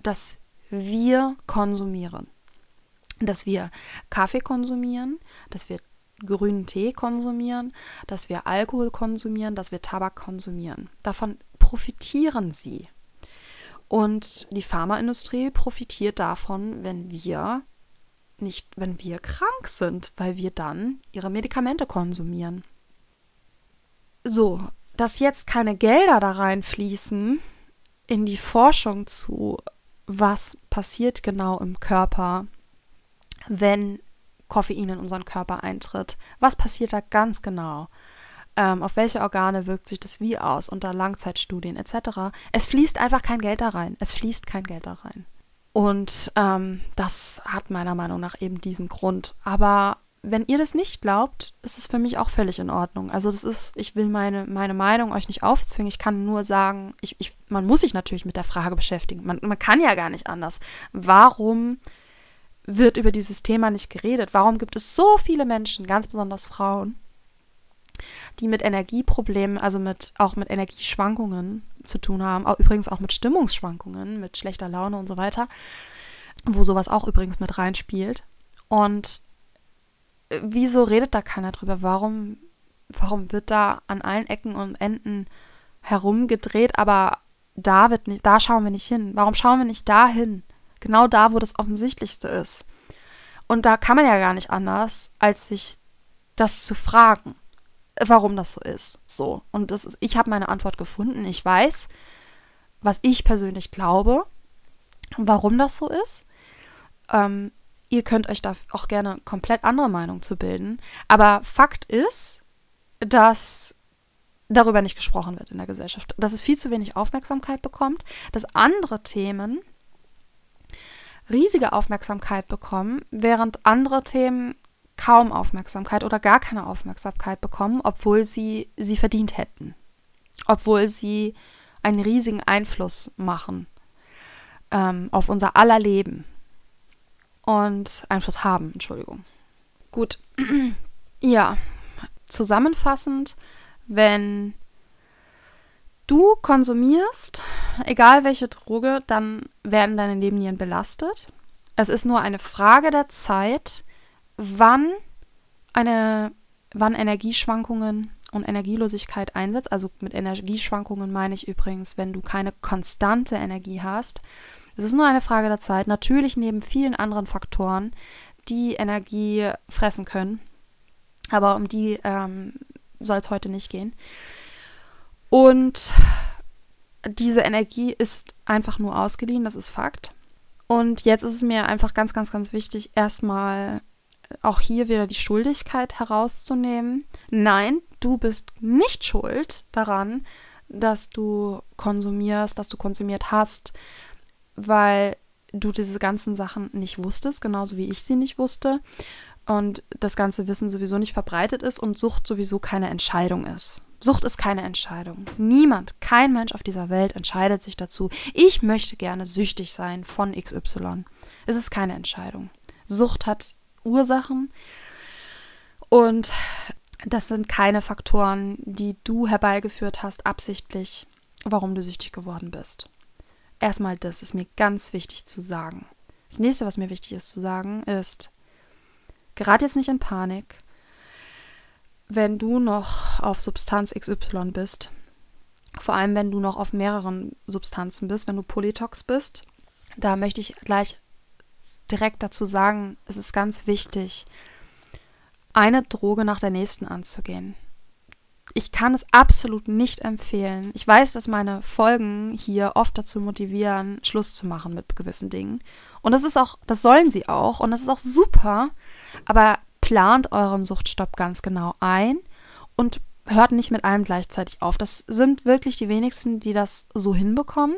dass wir konsumieren. Dass wir Kaffee konsumieren, dass wir grünen Tee konsumieren, dass wir Alkohol konsumieren, dass wir Tabak konsumieren. Davon profitieren sie. Und die Pharmaindustrie profitiert davon, wenn wir nicht, wenn wir krank sind, weil wir dann ihre Medikamente konsumieren. So, dass jetzt keine Gelder da reinfließen in die Forschung zu, was passiert genau im Körper, wenn Koffein in unseren Körper eintritt. Was passiert da ganz genau? Ähm, auf welche Organe wirkt sich das wie aus unter Langzeitstudien etc. Es fließt einfach kein Geld da rein. Es fließt kein Geld da rein. Und ähm, das hat meiner Meinung nach eben diesen Grund. Aber wenn ihr das nicht glaubt, ist es für mich auch völlig in Ordnung. Also das ist, ich will meine, meine Meinung euch nicht aufzwingen. Ich kann nur sagen, ich, ich, man muss sich natürlich mit der Frage beschäftigen. Man, man kann ja gar nicht anders. Warum wird über dieses Thema nicht geredet? Warum gibt es so viele Menschen, ganz besonders Frauen, die mit Energieproblemen, also mit auch mit Energieschwankungen zu tun haben, auch, übrigens auch mit Stimmungsschwankungen, mit schlechter Laune und so weiter, wo sowas auch übrigens mit reinspielt. Und wieso redet da keiner drüber? Warum, warum wird da an allen Ecken und Enden herumgedreht, aber da wird nicht, da schauen wir nicht hin. Warum schauen wir nicht da hin? Genau da, wo das Offensichtlichste ist. Und da kann man ja gar nicht anders, als sich das zu fragen, warum das so ist. So. Und das ist, ich habe meine Antwort gefunden. Ich weiß, was ich persönlich glaube, warum das so ist. Ähm, Ihr könnt euch da auch gerne komplett andere Meinung zu bilden. Aber Fakt ist, dass darüber nicht gesprochen wird in der Gesellschaft, dass es viel zu wenig Aufmerksamkeit bekommt, dass andere Themen riesige Aufmerksamkeit bekommen, während andere Themen kaum Aufmerksamkeit oder gar keine Aufmerksamkeit bekommen, obwohl sie sie verdient hätten, obwohl sie einen riesigen Einfluss machen ähm, auf unser aller Leben und Einfluss haben, Entschuldigung. Gut, ja, zusammenfassend, wenn du konsumierst, egal welche Droge, dann werden deine Nebennieren belastet. Es ist nur eine Frage der Zeit, wann eine, wann Energieschwankungen und Energielosigkeit einsetzt. Also mit Energieschwankungen meine ich übrigens, wenn du keine konstante Energie hast, es ist nur eine Frage der Zeit, natürlich neben vielen anderen Faktoren, die Energie fressen können. Aber um die ähm, soll es heute nicht gehen. Und diese Energie ist einfach nur ausgeliehen, das ist Fakt. Und jetzt ist es mir einfach ganz, ganz, ganz wichtig, erstmal auch hier wieder die Schuldigkeit herauszunehmen. Nein, du bist nicht schuld daran, dass du konsumierst, dass du konsumiert hast, weil du diese ganzen Sachen nicht wusstest, genauso wie ich sie nicht wusste und das ganze Wissen sowieso nicht verbreitet ist und Sucht sowieso keine Entscheidung ist. Sucht ist keine Entscheidung. Niemand, kein Mensch auf dieser Welt entscheidet sich dazu, ich möchte gerne süchtig sein von XY. Es ist keine Entscheidung. Sucht hat Ursachen und das sind keine Faktoren, die du herbeigeführt hast, absichtlich, warum du süchtig geworden bist. Erstmal das ist mir ganz wichtig zu sagen. Das nächste, was mir wichtig ist zu sagen, ist, gerade jetzt nicht in Panik, wenn du noch auf Substanz XY bist, vor allem wenn du noch auf mehreren Substanzen bist, wenn du Polytox bist, da möchte ich gleich direkt dazu sagen, es ist ganz wichtig, eine Droge nach der nächsten anzugehen ich kann es absolut nicht empfehlen. Ich weiß, dass meine Folgen hier oft dazu motivieren, Schluss zu machen mit gewissen Dingen. Und das ist auch, das sollen sie auch und das ist auch super. Aber plant euren Suchtstopp ganz genau ein und hört nicht mit allem gleichzeitig auf. Das sind wirklich die wenigsten, die das so hinbekommen.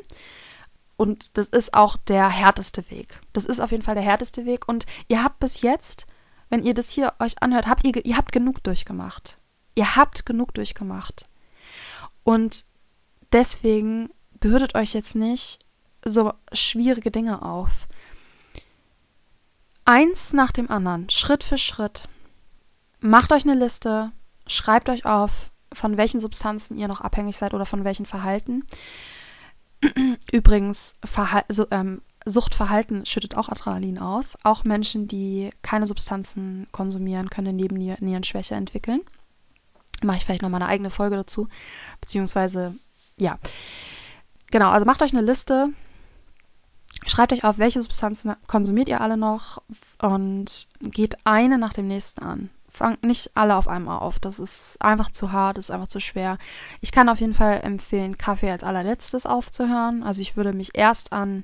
Und das ist auch der härteste Weg. Das ist auf jeden Fall der härteste Weg. Und ihr habt bis jetzt, wenn ihr das hier euch anhört, habt ihr, ihr habt genug durchgemacht. Ihr habt genug durchgemacht. Und deswegen bürdet euch jetzt nicht so schwierige Dinge auf. Eins nach dem anderen, Schritt für Schritt. Macht euch eine Liste, schreibt euch auf, von welchen Substanzen ihr noch abhängig seid oder von welchen Verhalten. Übrigens, Verhal so, ähm, Suchtverhalten schüttet auch Adrenalin aus. Auch Menschen, die keine Substanzen konsumieren, können Nebennierenschwäche entwickeln. Mache ich vielleicht nochmal eine eigene Folge dazu. Beziehungsweise, ja. Genau, also macht euch eine Liste. Schreibt euch auf, welche Substanzen konsumiert ihr alle noch und geht eine nach dem nächsten an fangt nicht alle auf einmal auf. Das ist einfach zu hart, das ist einfach zu schwer. Ich kann auf jeden Fall empfehlen, Kaffee als allerletztes aufzuhören. Also ich würde mich erst an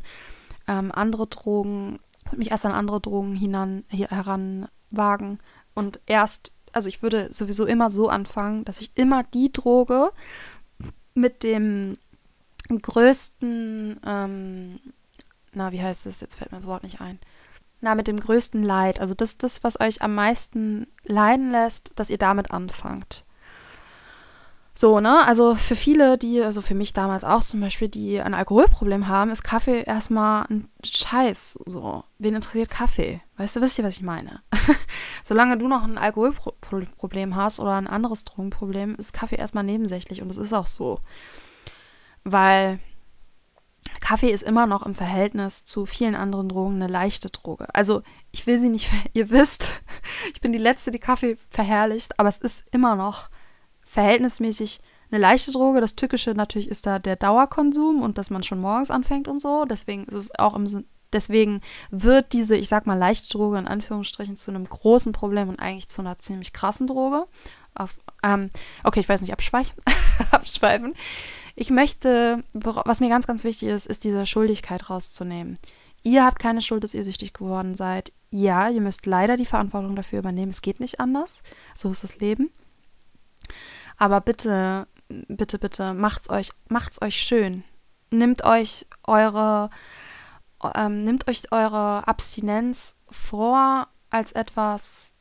ähm, andere Drogen, mich erst an andere Drogen hinan, heranwagen und erst, also ich würde sowieso immer so anfangen, dass ich immer die Droge mit dem größten, ähm, na, wie heißt es? Jetzt fällt mir das Wort nicht ein na, mit dem größten Leid. Also das, das, was euch am meisten leiden lässt, dass ihr damit anfangt. So, ne? Also für viele, die, also für mich damals auch zum Beispiel, die ein Alkoholproblem haben, ist Kaffee erstmal ein Scheiß. So, wen interessiert Kaffee? Weißt du, wisst ihr, was ich meine? Solange du noch ein Alkoholproblem hast oder ein anderes Drogenproblem, ist Kaffee erstmal nebensächlich und das ist auch so. Weil Kaffee ist immer noch im Verhältnis zu vielen anderen Drogen eine leichte Droge. Also ich will sie nicht, ihr wisst, ich bin die Letzte, die Kaffee verherrlicht, aber es ist immer noch verhältnismäßig eine leichte Droge. Das Tückische natürlich ist da der Dauerkonsum und dass man schon morgens anfängt und so. Deswegen ist es auch im deswegen wird diese, ich sag mal, leichte Droge in Anführungsstrichen zu einem großen Problem und eigentlich zu einer ziemlich krassen Droge. Auf, ähm, okay, ich weiß nicht, abschweifen. Ich möchte, was mir ganz, ganz wichtig ist, ist diese Schuldigkeit rauszunehmen. Ihr habt keine Schuld, dass ihr süchtig geworden seid. Ja, ihr müsst leider die Verantwortung dafür übernehmen. Es geht nicht anders. So ist das Leben. Aber bitte, bitte, bitte, macht's euch, macht's euch schön. Nimmt euch eure, ähm, nimmt euch eure Abstinenz vor als etwas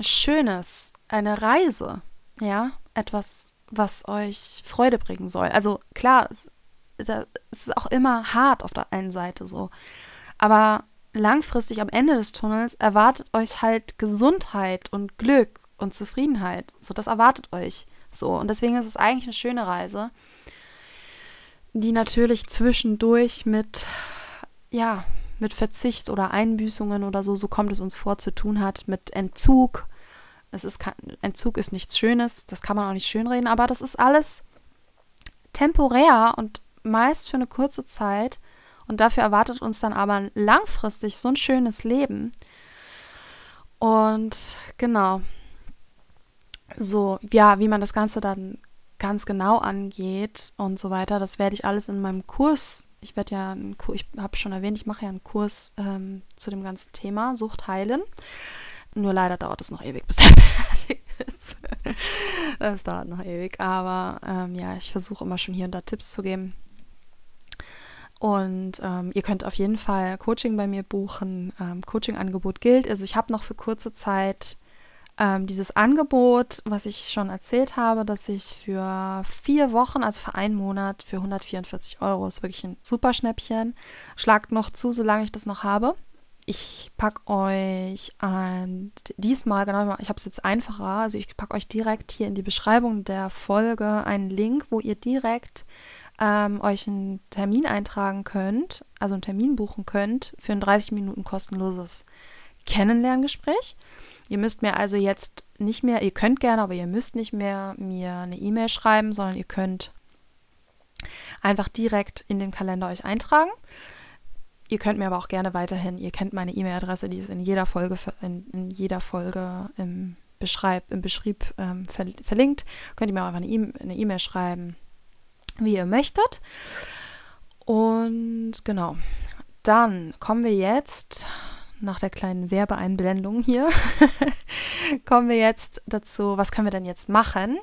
Schönes, eine Reise, ja, etwas was euch Freude bringen soll. Also klar, es, es ist auch immer hart auf der einen Seite so. Aber langfristig am Ende des Tunnels erwartet euch halt Gesundheit und Glück und Zufriedenheit. So, das erwartet euch so. Und deswegen ist es eigentlich eine schöne Reise, die natürlich zwischendurch mit, ja, mit Verzicht oder Einbüßungen oder so, so kommt es uns vor, zu tun hat, mit Entzug, es ist Entzug ist nichts Schönes, das kann man auch nicht schönreden, aber das ist alles temporär und meist für eine kurze Zeit. Und dafür erwartet uns dann aber langfristig so ein schönes Leben. Und genau. So, ja, wie man das Ganze dann ganz genau angeht und so weiter, das werde ich alles in meinem Kurs. Ich werde ja, einen, ich habe schon erwähnt, ich mache ja einen Kurs ähm, zu dem ganzen Thema Sucht heilen. Nur leider dauert es noch ewig, bis der fertig ist. Es dauert noch ewig. Aber ähm, ja, ich versuche immer schon hier und da Tipps zu geben. Und ähm, ihr könnt auf jeden Fall Coaching bei mir buchen. Ähm, Coaching-Angebot gilt. Also ich habe noch für kurze Zeit ähm, dieses Angebot, was ich schon erzählt habe, dass ich für vier Wochen, also für einen Monat, für 144 Euro, ist wirklich ein super Schnäppchen. Schlagt noch zu, solange ich das noch habe ich packe euch ein, diesmal, genau, ich habe es jetzt einfacher, also ich packe euch direkt hier in die Beschreibung der Folge einen Link, wo ihr direkt ähm, euch einen Termin eintragen könnt, also einen Termin buchen könnt für ein 30 Minuten kostenloses Kennenlerngespräch. Ihr müsst mir also jetzt nicht mehr, ihr könnt gerne, aber ihr müsst nicht mehr mir eine E-Mail schreiben, sondern ihr könnt einfach direkt in den Kalender euch eintragen. Ihr könnt mir aber auch gerne weiterhin, ihr kennt meine E-Mail-Adresse, die ist in jeder Folge, in, in jeder Folge im, Beschreib, im Beschrieb ähm, ver, verlinkt. Könnt ihr mir auch einfach eine E-Mail schreiben, wie ihr möchtet. Und genau, dann kommen wir jetzt nach der kleinen Werbeeinblendung hier, kommen wir jetzt dazu, was können wir denn jetzt machen,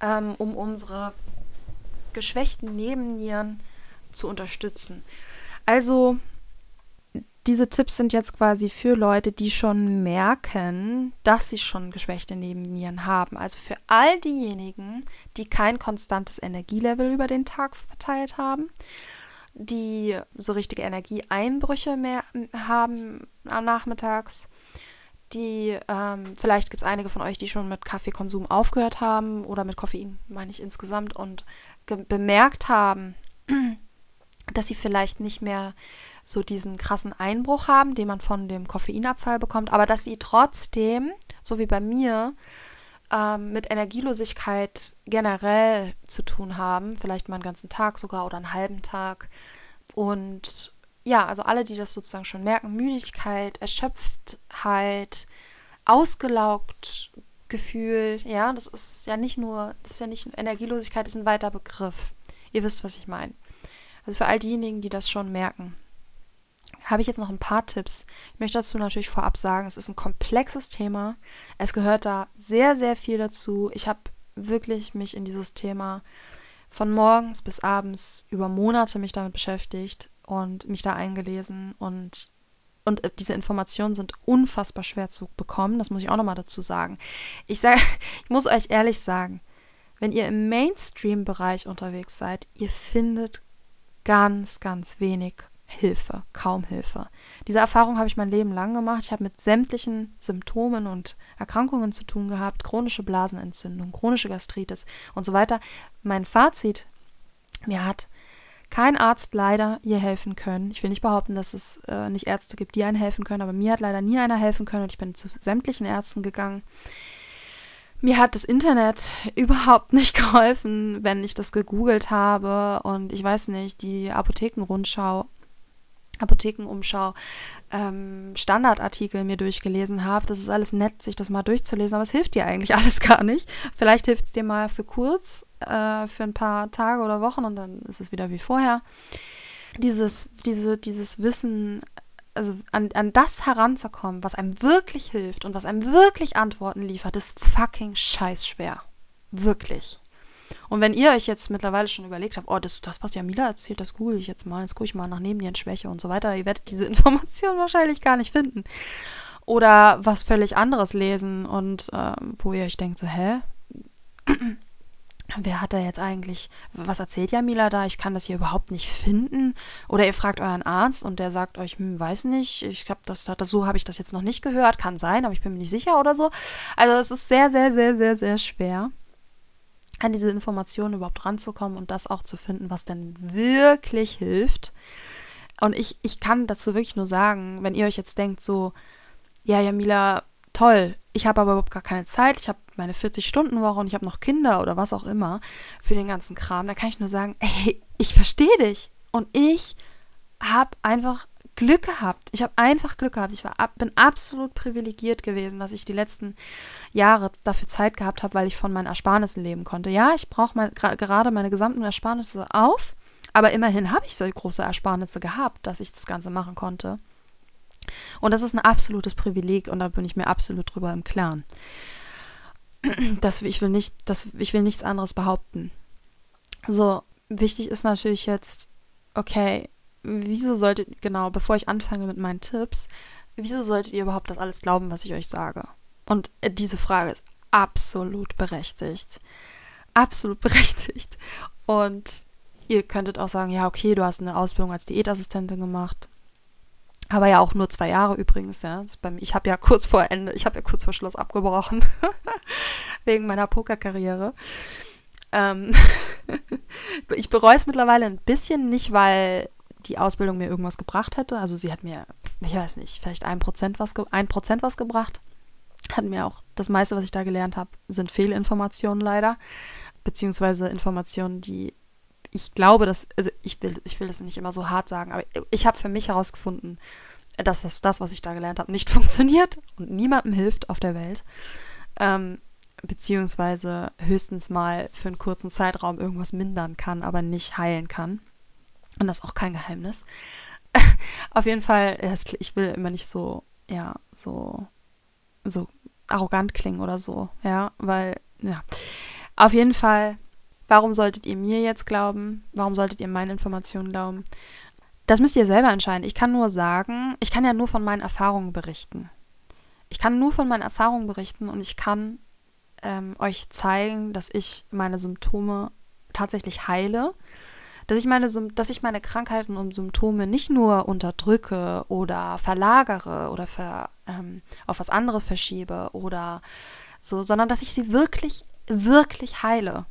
ähm, um unsere geschwächten Nebennieren zu unterstützen. Also diese Tipps sind jetzt quasi für Leute, die schon merken, dass sie schon geschwächte Nebennieren haben. Also für all diejenigen, die kein konstantes Energielevel über den Tag verteilt haben, die so richtige Energieeinbrüche mehr haben am Nachmittags. Die, ähm, vielleicht gibt es einige von euch, die schon mit Kaffeekonsum aufgehört haben oder mit Koffein, meine ich insgesamt, und bemerkt haben, dass sie vielleicht nicht mehr so diesen krassen Einbruch haben, den man von dem Koffeinabfall bekommt, aber dass sie trotzdem, so wie bei mir, ähm, mit Energielosigkeit generell zu tun haben, vielleicht mal einen ganzen Tag sogar oder einen halben Tag. Und ja, also alle, die das sozusagen schon merken, Müdigkeit, Erschöpftheit, ausgelaugt Gefühl, ja, das ist ja nicht nur, das ist ja nicht, Energielosigkeit ist ein weiter Begriff. Ihr wisst, was ich meine. Also für all diejenigen, die das schon merken, habe ich jetzt noch ein paar Tipps. Ich möchte dazu natürlich vorab sagen, es ist ein komplexes Thema. Es gehört da sehr, sehr viel dazu. Ich habe wirklich mich in dieses Thema von morgens bis abends über Monate mich damit beschäftigt und mich da eingelesen und und äh, diese Informationen sind unfassbar schwer zu bekommen, das muss ich auch nochmal dazu sagen. Ich sage, ich muss euch ehrlich sagen, wenn ihr im Mainstream-Bereich unterwegs seid, ihr findet ganz, ganz wenig Hilfe, kaum Hilfe. Diese Erfahrung habe ich mein Leben lang gemacht. Ich habe mit sämtlichen Symptomen und Erkrankungen zu tun gehabt, chronische Blasenentzündung, chronische Gastritis und so weiter. Mein Fazit, mir hat kein Arzt leider ihr helfen können. Ich will nicht behaupten, dass es äh, nicht Ärzte gibt, die einem helfen können, aber mir hat leider nie einer helfen können und ich bin zu sämtlichen Ärzten gegangen. Mir hat das Internet überhaupt nicht geholfen, wenn ich das gegoogelt habe und ich weiß nicht, die Apothekenrundschau Apothekenumschau ähm, Standardartikel mir durchgelesen habe. Das ist alles nett, sich das mal durchzulesen, aber es hilft dir eigentlich alles gar nicht. Vielleicht hilft es dir mal für kurz, äh, für ein paar Tage oder Wochen und dann ist es wieder wie vorher. Dieses, diese, dieses Wissen, also an, an das heranzukommen, was einem wirklich hilft und was einem wirklich Antworten liefert, ist fucking scheiß schwer. Wirklich. Und wenn ihr euch jetzt mittlerweile schon überlegt habt, oh, das, das was Jamila erzählt, das google ich jetzt mal, jetzt gucke ich mal nach Nebennierenschwäche und so weiter, ihr werdet diese Information wahrscheinlich gar nicht finden. Oder was völlig anderes lesen und äh, wo ihr euch denkt, so, hä? Wer hat da jetzt eigentlich, was erzählt Jamila da? Ich kann das hier überhaupt nicht finden. Oder ihr fragt euren Arzt und der sagt euch, hm, weiß nicht, ich glaube, das, das, so habe ich das jetzt noch nicht gehört. Kann sein, aber ich bin mir nicht sicher oder so. Also es ist sehr, sehr, sehr, sehr, sehr schwer an diese Informationen überhaupt ranzukommen und das auch zu finden, was denn wirklich hilft. Und ich, ich kann dazu wirklich nur sagen, wenn ihr euch jetzt denkt, so, ja, Jamila, toll, ich habe aber überhaupt gar keine Zeit, ich habe meine 40-Stunden-Woche und ich habe noch Kinder oder was auch immer für den ganzen Kram, da kann ich nur sagen, ey, ich verstehe dich. Und ich habe einfach Glück gehabt. Ich habe einfach Glück gehabt. Ich war, bin absolut privilegiert gewesen, dass ich die letzten Jahre dafür Zeit gehabt habe, weil ich von meinen Ersparnissen leben konnte. Ja, ich brauche mein, gerade meine gesamten Ersparnisse auf, aber immerhin habe ich so große Ersparnisse gehabt, dass ich das Ganze machen konnte. Und das ist ein absolutes Privileg und da bin ich mir absolut drüber im Klaren. Das, ich, will nicht, das, ich will nichts anderes behaupten. So, wichtig ist natürlich jetzt, okay, wieso solltet, genau, bevor ich anfange mit meinen Tipps, wieso solltet ihr überhaupt das alles glauben, was ich euch sage? Und äh, diese Frage ist absolut berechtigt. Absolut berechtigt. Und ihr könntet auch sagen, ja, okay, du hast eine Ausbildung als Diätassistentin gemacht. Aber ja auch nur zwei Jahre übrigens, ja. Ich habe ja kurz vor Ende, ich habe ja kurz vor Schluss abgebrochen. wegen meiner Pokerkarriere. Ähm ich bereue es mittlerweile ein bisschen, nicht weil die Ausbildung mir irgendwas gebracht hätte. Also sie hat mir, ich weiß nicht, vielleicht ein Prozent was, ein Prozent was gebracht. Hat mir auch das meiste, was ich da gelernt habe, sind Fehlinformationen leider. Beziehungsweise Informationen, die ich glaube, dass, also ich will, ich will das nicht immer so hart sagen, aber ich habe für mich herausgefunden, dass das, das, was ich da gelernt habe, nicht funktioniert und niemandem hilft auf der Welt. Ähm, beziehungsweise höchstens mal für einen kurzen Zeitraum irgendwas mindern kann, aber nicht heilen kann. Und das ist auch kein Geheimnis. Auf jeden Fall, ich will immer nicht so, ja, so, so arrogant klingen oder so, ja, weil, ja. Auf jeden Fall, warum solltet ihr mir jetzt glauben? Warum solltet ihr meinen Informationen glauben? Das müsst ihr selber entscheiden. Ich kann nur sagen, ich kann ja nur von meinen Erfahrungen berichten. Ich kann nur von meinen Erfahrungen berichten und ich kann ähm, euch zeigen, dass ich meine Symptome tatsächlich heile dass ich meine, dass ich meine Krankheiten und Symptome nicht nur unterdrücke oder verlagere oder ver, ähm, auf was anderes verschiebe oder so, sondern dass ich sie wirklich, wirklich heile.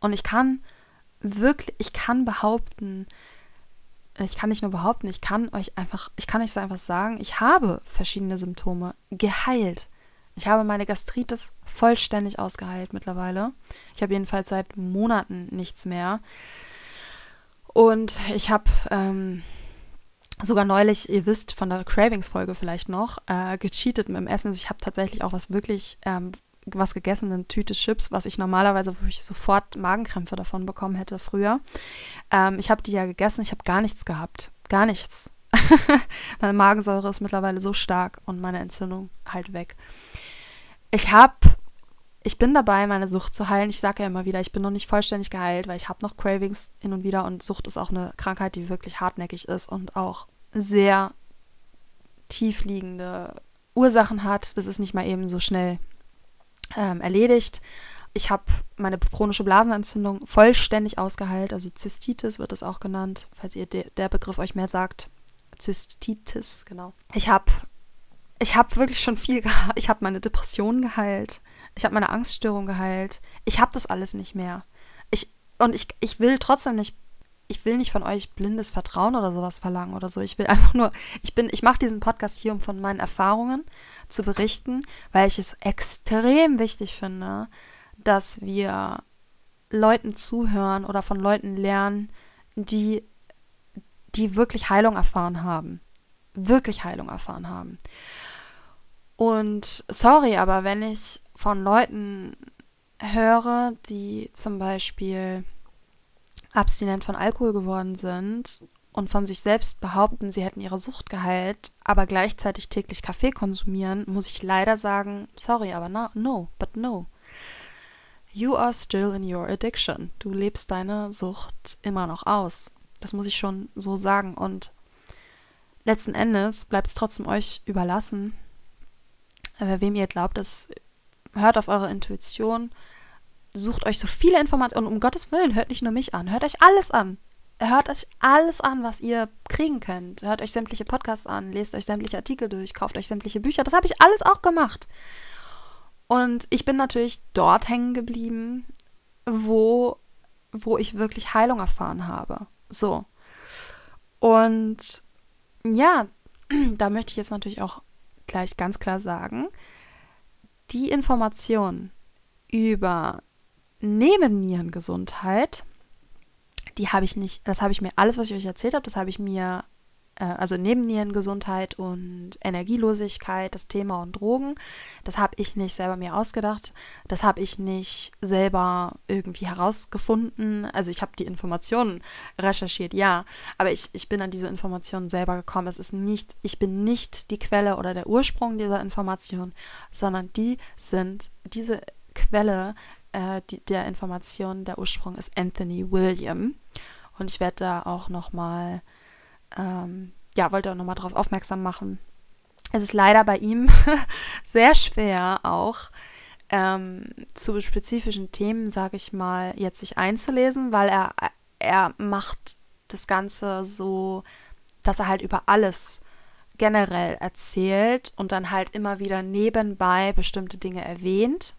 Und ich kann wirklich, ich kann behaupten, ich kann nicht nur behaupten, ich kann euch einfach, ich kann euch so einfach sagen, ich habe verschiedene Symptome geheilt. Ich habe meine Gastritis vollständig ausgeheilt mittlerweile. Ich habe jedenfalls seit Monaten nichts mehr. Und ich habe ähm, sogar neulich, ihr wisst von der Cravings-Folge vielleicht noch, äh, gecheatet mit dem Essen. Also ich habe tatsächlich auch was wirklich, ähm, was gegessen, eine Tüte Chips, was ich normalerweise, wo ich sofort Magenkrämpfe davon bekommen hätte früher. Ähm, ich habe die ja gegessen, ich habe gar nichts gehabt. Gar nichts. meine Magensäure ist mittlerweile so stark und meine Entzündung halt weg. Ich habe, ich bin dabei, meine Sucht zu heilen. Ich sage ja immer wieder, ich bin noch nicht vollständig geheilt, weil ich habe noch Cravings hin und wieder und Sucht ist auch eine Krankheit, die wirklich hartnäckig ist und auch sehr tiefliegende Ursachen hat. Das ist nicht mal eben so schnell ähm, erledigt. Ich habe meine chronische Blasenentzündung vollständig ausgeheilt, also Zystitis wird es auch genannt, falls ihr de der Begriff euch mehr sagt. Zystitis, genau. Ich habe ich habe wirklich schon viel gehabt. Ich habe meine Depressionen geheilt. Ich habe meine Angststörung geheilt. Ich habe das alles nicht mehr. Ich, und ich, ich will trotzdem nicht, ich will nicht von euch blindes Vertrauen oder sowas verlangen oder so. Ich will einfach nur, ich bin, ich mache diesen Podcast hier, um von meinen Erfahrungen zu berichten, weil ich es extrem wichtig finde, dass wir Leuten zuhören oder von Leuten lernen, die, die wirklich Heilung erfahren haben. Wirklich Heilung erfahren haben. Und sorry, aber wenn ich von Leuten höre, die zum Beispiel abstinent von Alkohol geworden sind und von sich selbst behaupten, sie hätten ihre Sucht geheilt, aber gleichzeitig täglich Kaffee konsumieren, muss ich leider sagen, sorry, aber no, no, but no. You are still in your addiction. Du lebst deine Sucht immer noch aus. Das muss ich schon so sagen. Und letzten Endes bleibt es trotzdem euch überlassen, aber wem ihr glaubt, es hört auf eure Intuition, sucht euch so viele Informationen, um Gottes Willen, hört nicht nur mich an, hört euch alles an. Hört euch alles an, was ihr kriegen könnt. Hört euch sämtliche Podcasts an, lest euch sämtliche Artikel durch, kauft euch sämtliche Bücher. Das habe ich alles auch gemacht. Und ich bin natürlich dort hängen geblieben, wo, wo ich wirklich Heilung erfahren habe. So. Und ja, da möchte ich jetzt natürlich auch gleich ganz klar sagen, die Information über Nebennierengesundheit, die habe ich nicht, das habe ich mir, alles, was ich euch erzählt habe, das habe ich mir also Nebennierengesundheit und Energielosigkeit, das Thema und Drogen, das habe ich nicht selber mir ausgedacht, das habe ich nicht selber irgendwie herausgefunden. Also ich habe die Informationen recherchiert, ja, aber ich, ich bin an diese Informationen selber gekommen. Es ist nicht, ich bin nicht die Quelle oder der Ursprung dieser Information, sondern die sind, diese Quelle äh, die, der Information, der Ursprung ist Anthony William. Und ich werde da auch nochmal mal ähm, ja, wollte auch nochmal darauf aufmerksam machen. Es ist leider bei ihm sehr schwer auch ähm, zu spezifischen Themen, sage ich mal, jetzt sich einzulesen, weil er, er macht das Ganze so, dass er halt über alles generell erzählt und dann halt immer wieder nebenbei bestimmte Dinge erwähnt.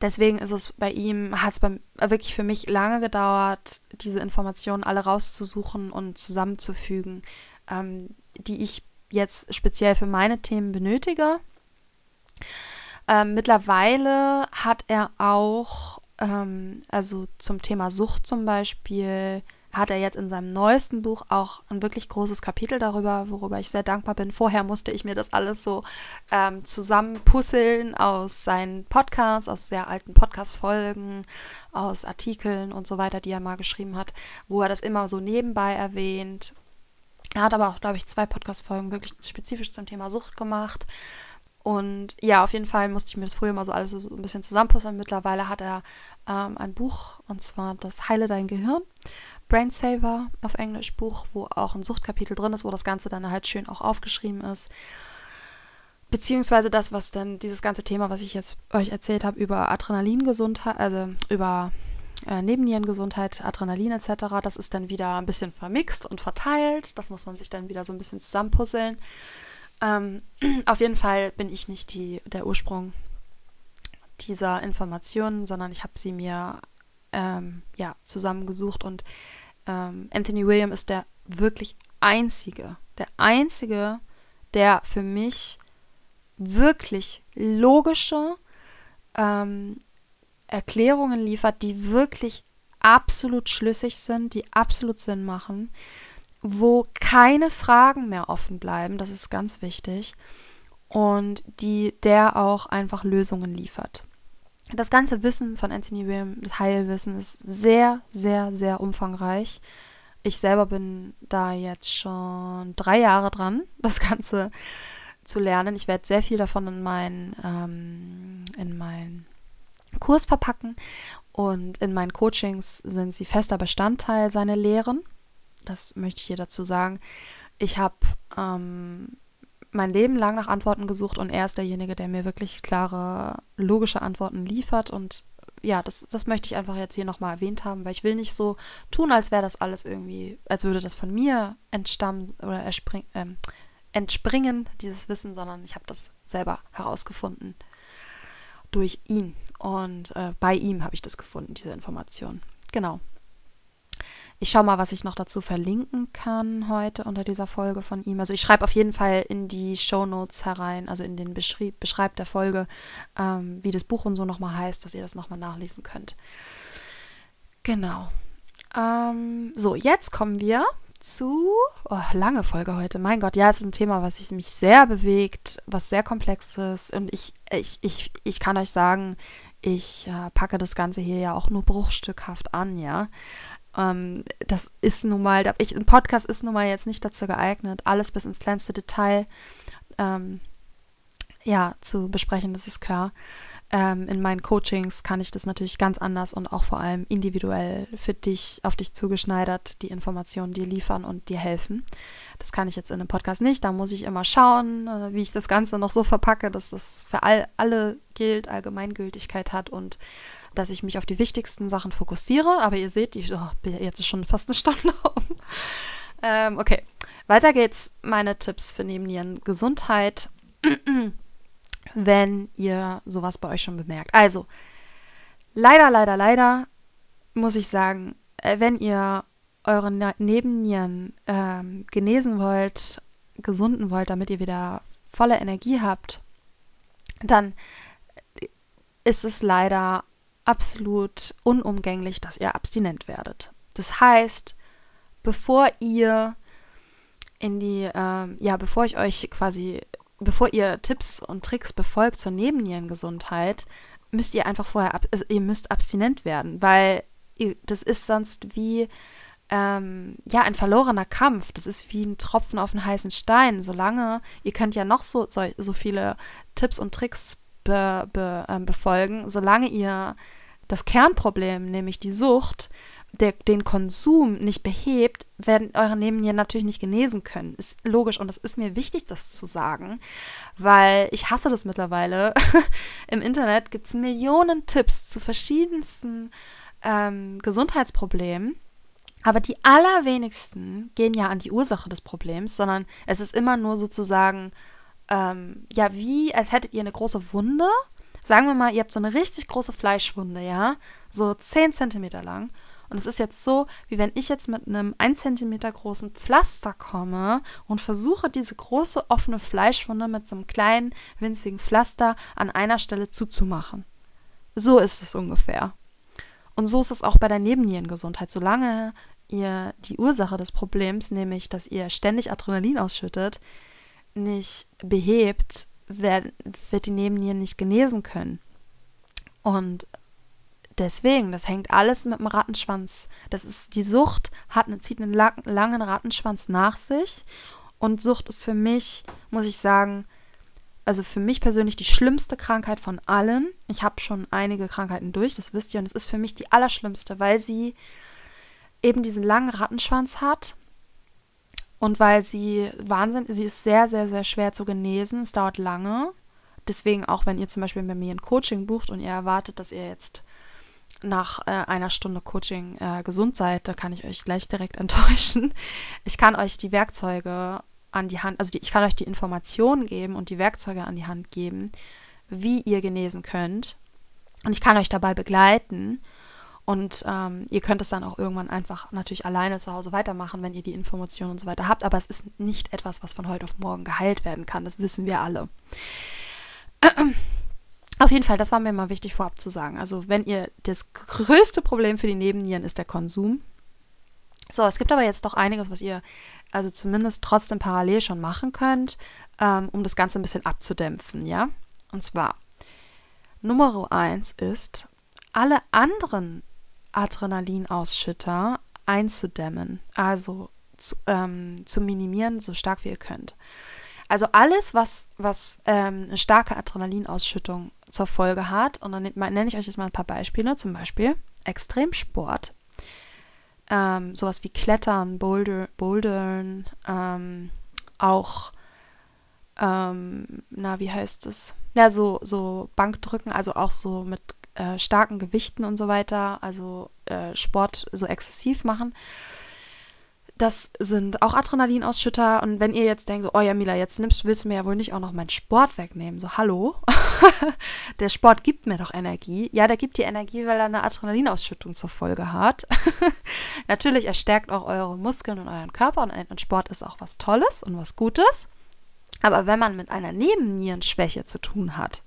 Deswegen ist es bei ihm, hat es wirklich für mich lange gedauert, diese Informationen alle rauszusuchen und zusammenzufügen, ähm, die ich jetzt speziell für meine Themen benötige. Ähm, mittlerweile hat er auch, ähm, also zum Thema Sucht zum Beispiel, hat er jetzt in seinem neuesten Buch auch ein wirklich großes Kapitel darüber, worüber ich sehr dankbar bin. Vorher musste ich mir das alles so ähm, zusammenpuzzeln aus seinen Podcasts, aus sehr alten Podcast-Folgen, aus Artikeln und so weiter, die er mal geschrieben hat, wo er das immer so nebenbei erwähnt. Er hat aber auch, glaube ich, zwei Podcast-Folgen wirklich spezifisch zum Thema Sucht gemacht. Und ja, auf jeden Fall musste ich mir das früher mal so alles so, ein bisschen zusammenpuzzeln. Mittlerweile hat er ähm, ein Buch, und zwar das Heile dein Gehirn Brainsaver auf Englisch Buch, wo auch ein Suchtkapitel drin ist, wo das Ganze dann halt schön auch aufgeschrieben ist. Beziehungsweise das, was dann dieses ganze Thema, was ich jetzt euch erzählt habe, über Adrenalingesundheit, also über äh, Nebennierengesundheit, Adrenalin etc. Das ist dann wieder ein bisschen vermixt und verteilt. Das muss man sich dann wieder so ein bisschen zusammenpuzzeln. Ähm, auf jeden Fall bin ich nicht die, der Ursprung dieser Informationen, sondern ich habe sie mir ähm, ja, zusammengesucht und ähm, Anthony William ist der wirklich einzige, der einzige, der für mich wirklich logische ähm, Erklärungen liefert, die wirklich absolut schlüssig sind, die absolut Sinn machen, wo keine Fragen mehr offen bleiben, das ist ganz wichtig, und die der auch einfach Lösungen liefert. Das ganze Wissen von Anthony William, das Heilwissen, ist sehr, sehr, sehr umfangreich. Ich selber bin da jetzt schon drei Jahre dran, das Ganze zu lernen. Ich werde sehr viel davon in meinen ähm, in mein Kurs verpacken und in meinen Coachings sind sie fester Bestandteil seiner Lehren. Das möchte ich hier dazu sagen. Ich habe ähm, mein Leben lang nach Antworten gesucht und er ist derjenige, der mir wirklich klare, logische Antworten liefert. Und ja, das, das möchte ich einfach jetzt hier nochmal erwähnt haben, weil ich will nicht so tun, als wäre das alles irgendwie, als würde das von mir entstammen oder äh, entspringen, dieses Wissen, sondern ich habe das selber herausgefunden durch ihn. Und äh, bei ihm habe ich das gefunden, diese Information. Genau. Ich schaue mal, was ich noch dazu verlinken kann heute unter dieser Folge von ihm. Also ich schreibe auf jeden Fall in die Show Notes herein, also in den Beschrieb, Beschreib der Folge, ähm, wie das Buch und so nochmal heißt, dass ihr das nochmal nachlesen könnt. Genau. Ähm, so, jetzt kommen wir zu. Oh, lange Folge heute. Mein Gott, ja, es ist ein Thema, was mich sehr bewegt, was sehr komplex ist. Und ich, ich, ich, ich kann euch sagen, ich äh, packe das Ganze hier ja auch nur bruchstückhaft an, ja. Ähm, das ist nun mal, ich, ein Podcast ist nun mal jetzt nicht dazu geeignet, alles bis ins kleinste Detail ähm, ja, zu besprechen, das ist klar. Ähm, in meinen Coachings kann ich das natürlich ganz anders und auch vor allem individuell für dich, auf dich zugeschneidert, die Informationen dir liefern und dir helfen. Das kann ich jetzt in einem Podcast nicht. Da muss ich immer schauen, äh, wie ich das Ganze noch so verpacke, dass das für all, alle gilt, Allgemeingültigkeit hat und dass ich mich auf die wichtigsten Sachen fokussiere. Aber ihr seht, die, oh, jetzt ist schon fast eine Stunde um. ähm, okay, weiter geht's. Meine Tipps für Nebennierengesundheit. wenn ihr sowas bei euch schon bemerkt. Also, leider, leider, leider muss ich sagen, äh, wenn ihr eure ne-, Nebennieren ähm, genesen wollt, gesunden wollt, damit ihr wieder volle Energie habt, dann ist es leider absolut unumgänglich, dass ihr abstinent werdet. Das heißt, bevor ihr in die, ähm, ja, bevor ich euch quasi bevor ihr Tipps und Tricks befolgt zur Nebennierengesundheit, müsst ihr einfach vorher, ab, also ihr müsst abstinent werden, weil ihr, das ist sonst wie, ähm, ja, ein verlorener Kampf. Das ist wie ein Tropfen auf einen heißen Stein. Solange, ihr könnt ja noch so, so, so viele Tipps und Tricks be, be, äh, befolgen, solange ihr das Kernproblem, nämlich die Sucht, der, den Konsum nicht behebt, werden eure Nebennieren natürlich nicht genesen können. Ist logisch und es ist mir wichtig, das zu sagen, weil ich hasse das mittlerweile. Im Internet gibt es Millionen Tipps zu verschiedensten ähm, Gesundheitsproblemen. Aber die allerwenigsten gehen ja an die Ursache des Problems, sondern es ist immer nur sozusagen, ähm, ja, wie als hättet ihr eine große Wunde. Sagen wir mal, ihr habt so eine richtig große Fleischwunde, ja, so 10 Zentimeter lang. Und es ist jetzt so, wie wenn ich jetzt mit einem 1 cm großen Pflaster komme und versuche, diese große offene Fleischwunde mit so einem kleinen, winzigen Pflaster an einer Stelle zuzumachen. So ist es ungefähr. Und so ist es auch bei der Nebennierengesundheit. Solange ihr die Ursache des Problems, nämlich dass ihr ständig Adrenalin ausschüttet, nicht behebt, wird, wird die Nebennieren nicht genesen können. Und Deswegen, das hängt alles mit dem Rattenschwanz. Das ist die Sucht, hat eine, zieht einen langen Rattenschwanz nach sich. Und Sucht ist für mich, muss ich sagen, also für mich persönlich die schlimmste Krankheit von allen. Ich habe schon einige Krankheiten durch, das wisst ihr, und es ist für mich die allerschlimmste, weil sie eben diesen langen Rattenschwanz hat und weil sie Wahnsinn, sie ist sehr, sehr, sehr schwer zu genesen. Es dauert lange. Deswegen auch, wenn ihr zum Beispiel bei mir ein Coaching bucht und ihr erwartet, dass ihr jetzt nach äh, einer Stunde Coaching äh, gesund seid, da kann ich euch gleich direkt enttäuschen. Ich kann euch die Werkzeuge an die Hand, also die, ich kann euch die Informationen geben und die Werkzeuge an die Hand geben, wie ihr genesen könnt. Und ich kann euch dabei begleiten. Und ähm, ihr könnt es dann auch irgendwann einfach natürlich alleine zu Hause weitermachen, wenn ihr die Informationen und so weiter habt. Aber es ist nicht etwas, was von heute auf morgen geheilt werden kann. Das wissen wir alle. Auf jeden Fall, das war mir mal wichtig vorab zu sagen. Also, wenn ihr das größte Problem für die Nebennieren ist der Konsum. So, es gibt aber jetzt doch einiges, was ihr also zumindest trotzdem parallel schon machen könnt, ähm, um das Ganze ein bisschen abzudämpfen, ja? Und zwar, Nummer eins ist, alle anderen Adrenalinausschütter einzudämmen, also zu, ähm, zu minimieren, so stark wie ihr könnt. Also alles, was, was ähm, eine starke Adrenalinausschüttung zur Folge hat, und dann nenne ich euch jetzt mal ein paar Beispiele, zum Beispiel Extremsport, ähm, sowas wie Klettern, Boulder, Bouldern, ähm, auch, ähm, na, wie heißt es? Ja, so, so Bankdrücken, also auch so mit äh, starken Gewichten und so weiter, also äh, Sport so exzessiv machen. Das sind auch Adrenalinausschütter. Und wenn ihr jetzt denkt, oh ja, Mila, jetzt nimmst, willst du mir ja wohl nicht auch noch meinen Sport wegnehmen. So, hallo? der Sport gibt mir doch Energie. Ja, der gibt dir Energie, weil er eine Adrenalinausschüttung zur Folge hat. Natürlich, er stärkt auch eure Muskeln und euren Körper. Und, und Sport ist auch was Tolles und was Gutes. Aber wenn man mit einer Nebennierenschwäche zu tun hat,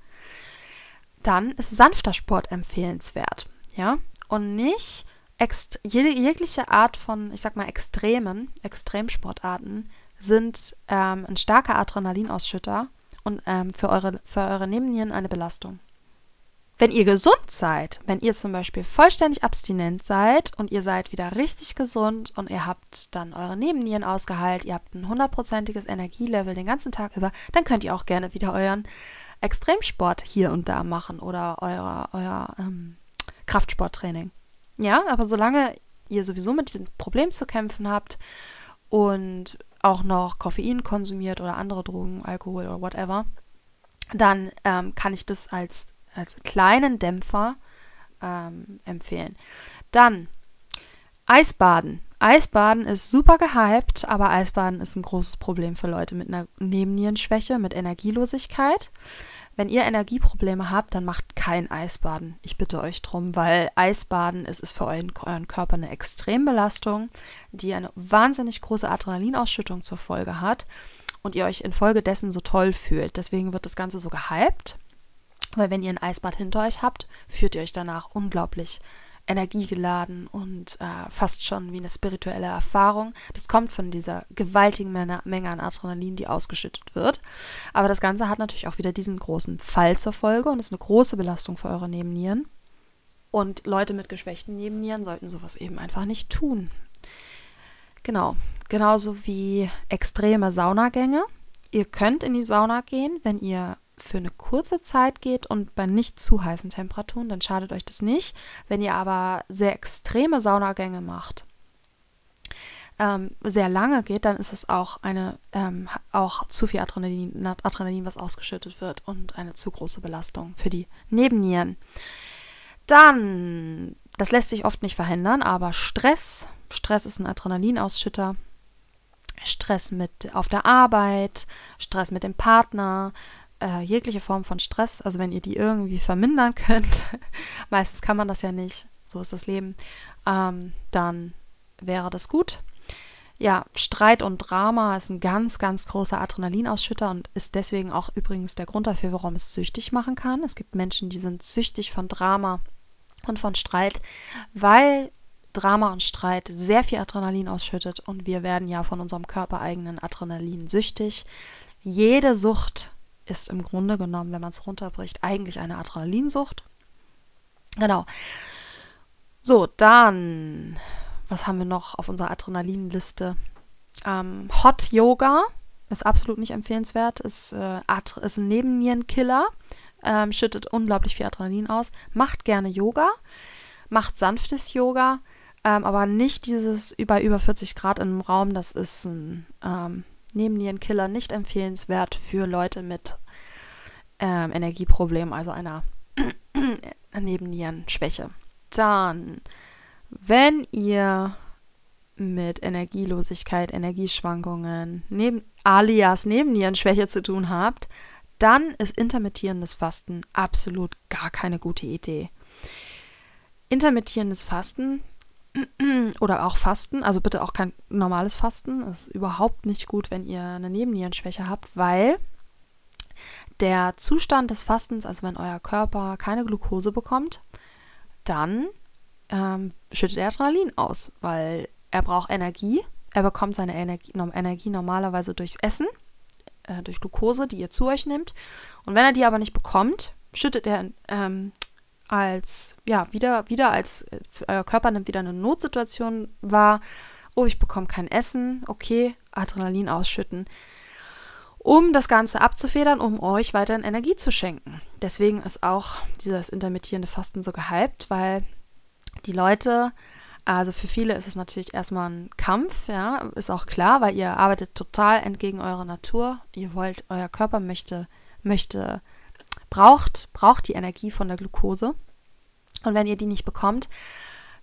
dann ist sanfter Sport empfehlenswert. Ja, und nicht Ext jegliche Art von, ich sag mal, Extremen, Extremsportarten sind ähm, ein starker Adrenalinausschütter und ähm, für, eure, für eure Nebennieren eine Belastung. Wenn ihr gesund seid, wenn ihr zum Beispiel vollständig abstinent seid und ihr seid wieder richtig gesund und ihr habt dann eure Nebennieren ausgeheilt, ihr habt ein hundertprozentiges Energielevel den ganzen Tag über, dann könnt ihr auch gerne wieder euren Extremsport hier und da machen oder euer, euer ähm, Kraftsporttraining. Ja, aber solange ihr sowieso mit diesem Problem zu kämpfen habt und auch noch Koffein konsumiert oder andere Drogen, Alkohol oder whatever, dann ähm, kann ich das als, als kleinen Dämpfer ähm, empfehlen. Dann Eisbaden. Eisbaden ist super gehypt, aber Eisbaden ist ein großes Problem für Leute mit einer Nebennierenschwäche, mit Energielosigkeit. Wenn ihr Energieprobleme habt, dann macht kein Eisbaden. Ich bitte euch drum, weil Eisbaden ist, ist für euren, euren Körper eine Extrembelastung, die eine wahnsinnig große Adrenalinausschüttung zur Folge hat und ihr euch infolgedessen so toll fühlt. Deswegen wird das Ganze so gehypt, weil wenn ihr ein Eisbad hinter euch habt, fühlt ihr euch danach unglaublich energiegeladen und äh, fast schon wie eine spirituelle Erfahrung. Das kommt von dieser gewaltigen Menge an Adrenalin, die ausgeschüttet wird. Aber das Ganze hat natürlich auch wieder diesen großen Fall zur Folge und ist eine große Belastung für eure Nebennieren. Und Leute mit geschwächten Nebennieren sollten sowas eben einfach nicht tun. Genau, genauso wie extreme Saunagänge. Ihr könnt in die Sauna gehen, wenn ihr für eine kurze Zeit geht und bei nicht zu heißen Temperaturen, dann schadet euch das nicht. Wenn ihr aber sehr extreme Saunagänge macht, ähm, sehr lange geht, dann ist es auch eine ähm, auch zu viel Adrenalin, Adrenalin, was ausgeschüttet wird und eine zu große Belastung für die Nebennieren. Dann, das lässt sich oft nicht verhindern, aber Stress, Stress ist ein Adrenalinausschütter. Stress mit auf der Arbeit, Stress mit dem Partner, äh, jegliche Form von Stress, also wenn ihr die irgendwie vermindern könnt, meistens kann man das ja nicht, so ist das Leben, ähm, dann wäre das gut. Ja, Streit und Drama ist ein ganz, ganz großer Adrenalinausschütter und ist deswegen auch übrigens der Grund dafür, warum es süchtig machen kann. Es gibt Menschen, die sind süchtig von Drama und von Streit, weil Drama und Streit sehr viel Adrenalin ausschüttet und wir werden ja von unserem körpereigenen Adrenalin süchtig. Jede Sucht ist im Grunde genommen, wenn man es runterbricht, eigentlich eine Adrenalinsucht. Genau. So, dann, was haben wir noch auf unserer Adrenalinliste? Ähm, Hot Yoga ist absolut nicht empfehlenswert, ist, äh, ist ein Nebennierenkiller, ähm, schüttet unglaublich viel Adrenalin aus. Macht gerne Yoga, macht sanftes Yoga, ähm, aber nicht dieses über über 40 Grad in einem Raum. Das ist ein ähm, Nebennierenkiller nicht empfehlenswert für Leute mit ähm, Energieproblemen, also einer Nebennierenschwäche. Dann, wenn ihr mit Energielosigkeit, Energieschwankungen, neben, alias Nebennierenschwäche zu tun habt, dann ist intermittierendes Fasten absolut gar keine gute Idee. Intermittierendes Fasten oder auch Fasten, also bitte auch kein normales Fasten, ist überhaupt nicht gut, wenn ihr eine Nebennierenschwäche habt, weil der Zustand des Fastens, also wenn euer Körper keine Glucose bekommt, dann ähm, schüttet er Adrenalin aus, weil er braucht Energie. Er bekommt seine Energie, Energie normalerweise durchs Essen, äh, durch Glucose, die ihr zu euch nehmt. Und wenn er die aber nicht bekommt, schüttet er ähm, als, ja, wieder, wieder als, äh, euer Körper nimmt wieder eine Notsituation wahr. Oh, ich bekomme kein Essen. Okay, Adrenalin ausschütten. Um das Ganze abzufedern, um euch weiterhin Energie zu schenken. Deswegen ist auch dieses intermittierende Fasten so gehypt, weil die Leute also für viele ist es natürlich erstmal ein Kampf, ja, ist auch klar, weil ihr arbeitet total entgegen eurer Natur. Ihr wollt, euer Körper möchte, möchte, braucht, braucht die Energie von der Glucose. Und wenn ihr die nicht bekommt,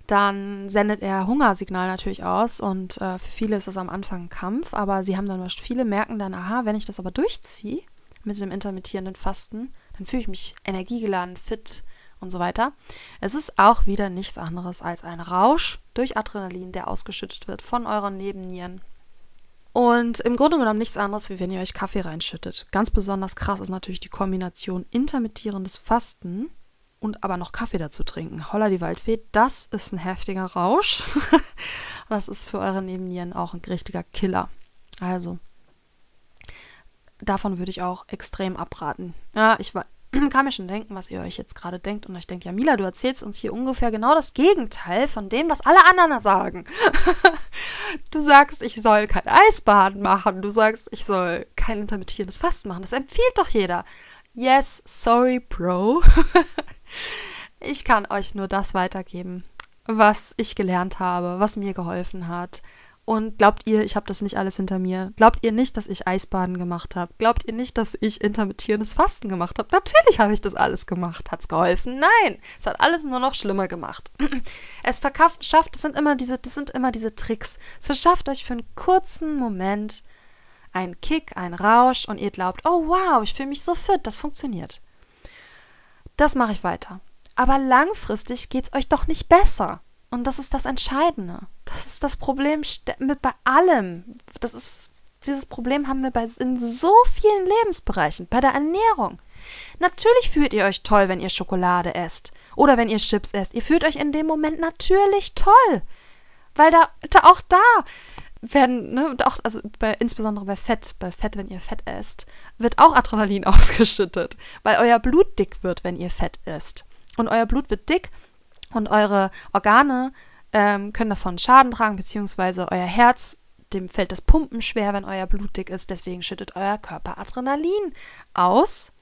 dann sendet er Hungersignal natürlich aus und äh, für viele ist das am Anfang ein Kampf, aber sie haben dann, viele merken dann, aha, wenn ich das aber durchziehe mit dem intermittierenden Fasten, dann fühle ich mich energiegeladen, fit, und so weiter. Es ist auch wieder nichts anderes als ein Rausch durch Adrenalin, der ausgeschüttet wird von euren Nebennieren. Und im Grunde genommen nichts anderes, wie wenn ihr euch Kaffee reinschüttet. Ganz besonders krass ist natürlich die Kombination intermittierendes Fasten und aber noch Kaffee dazu trinken. Holla die Waldfee, das ist ein heftiger Rausch. das ist für eure Nebennieren auch ein richtiger Killer. Also, davon würde ich auch extrem abraten. Ja, ich, kann mir schon denken, was ihr euch jetzt gerade denkt und euch denkt, ja, Mila, du erzählst uns hier ungefähr genau das Gegenteil von dem, was alle anderen sagen. du sagst, ich soll kein Eisbaden machen, du sagst, ich soll kein intermittierendes Fasten machen. Das empfiehlt doch jeder. Yes, sorry, Bro. ich kann euch nur das weitergeben, was ich gelernt habe, was mir geholfen hat, und glaubt ihr, ich habe das nicht alles hinter mir? Glaubt ihr nicht, dass ich Eisbaden gemacht habe? Glaubt ihr nicht, dass ich intermittierendes Fasten gemacht habe? Natürlich habe ich das alles gemacht. Hat's geholfen? Nein, es hat alles nur noch schlimmer gemacht. Es verkauft, schafft, das sind immer diese, das sind immer diese Tricks. Es verschafft euch für einen kurzen Moment einen Kick, einen Rausch und ihr glaubt, oh wow, ich fühle mich so fit, das funktioniert. Das mache ich weiter. Aber langfristig geht's euch doch nicht besser. Und das ist das Entscheidende. Das ist das Problem mit bei allem. Das ist, dieses Problem haben wir bei, in so vielen Lebensbereichen. Bei der Ernährung. Natürlich fühlt ihr euch toll, wenn ihr Schokolade esst. Oder wenn ihr Chips esst. Ihr fühlt euch in dem Moment natürlich toll. Weil da, da auch da werden, ne, auch, also bei, insbesondere bei Fett, bei Fett, wenn ihr Fett esst, wird auch Adrenalin ausgeschüttet, weil euer Blut dick wird, wenn ihr Fett esst. Und euer Blut wird dick und eure Organe ähm, können davon Schaden tragen, beziehungsweise euer Herz, dem fällt das Pumpen schwer, wenn euer Blut dick ist. Deswegen schüttet euer Körper Adrenalin aus,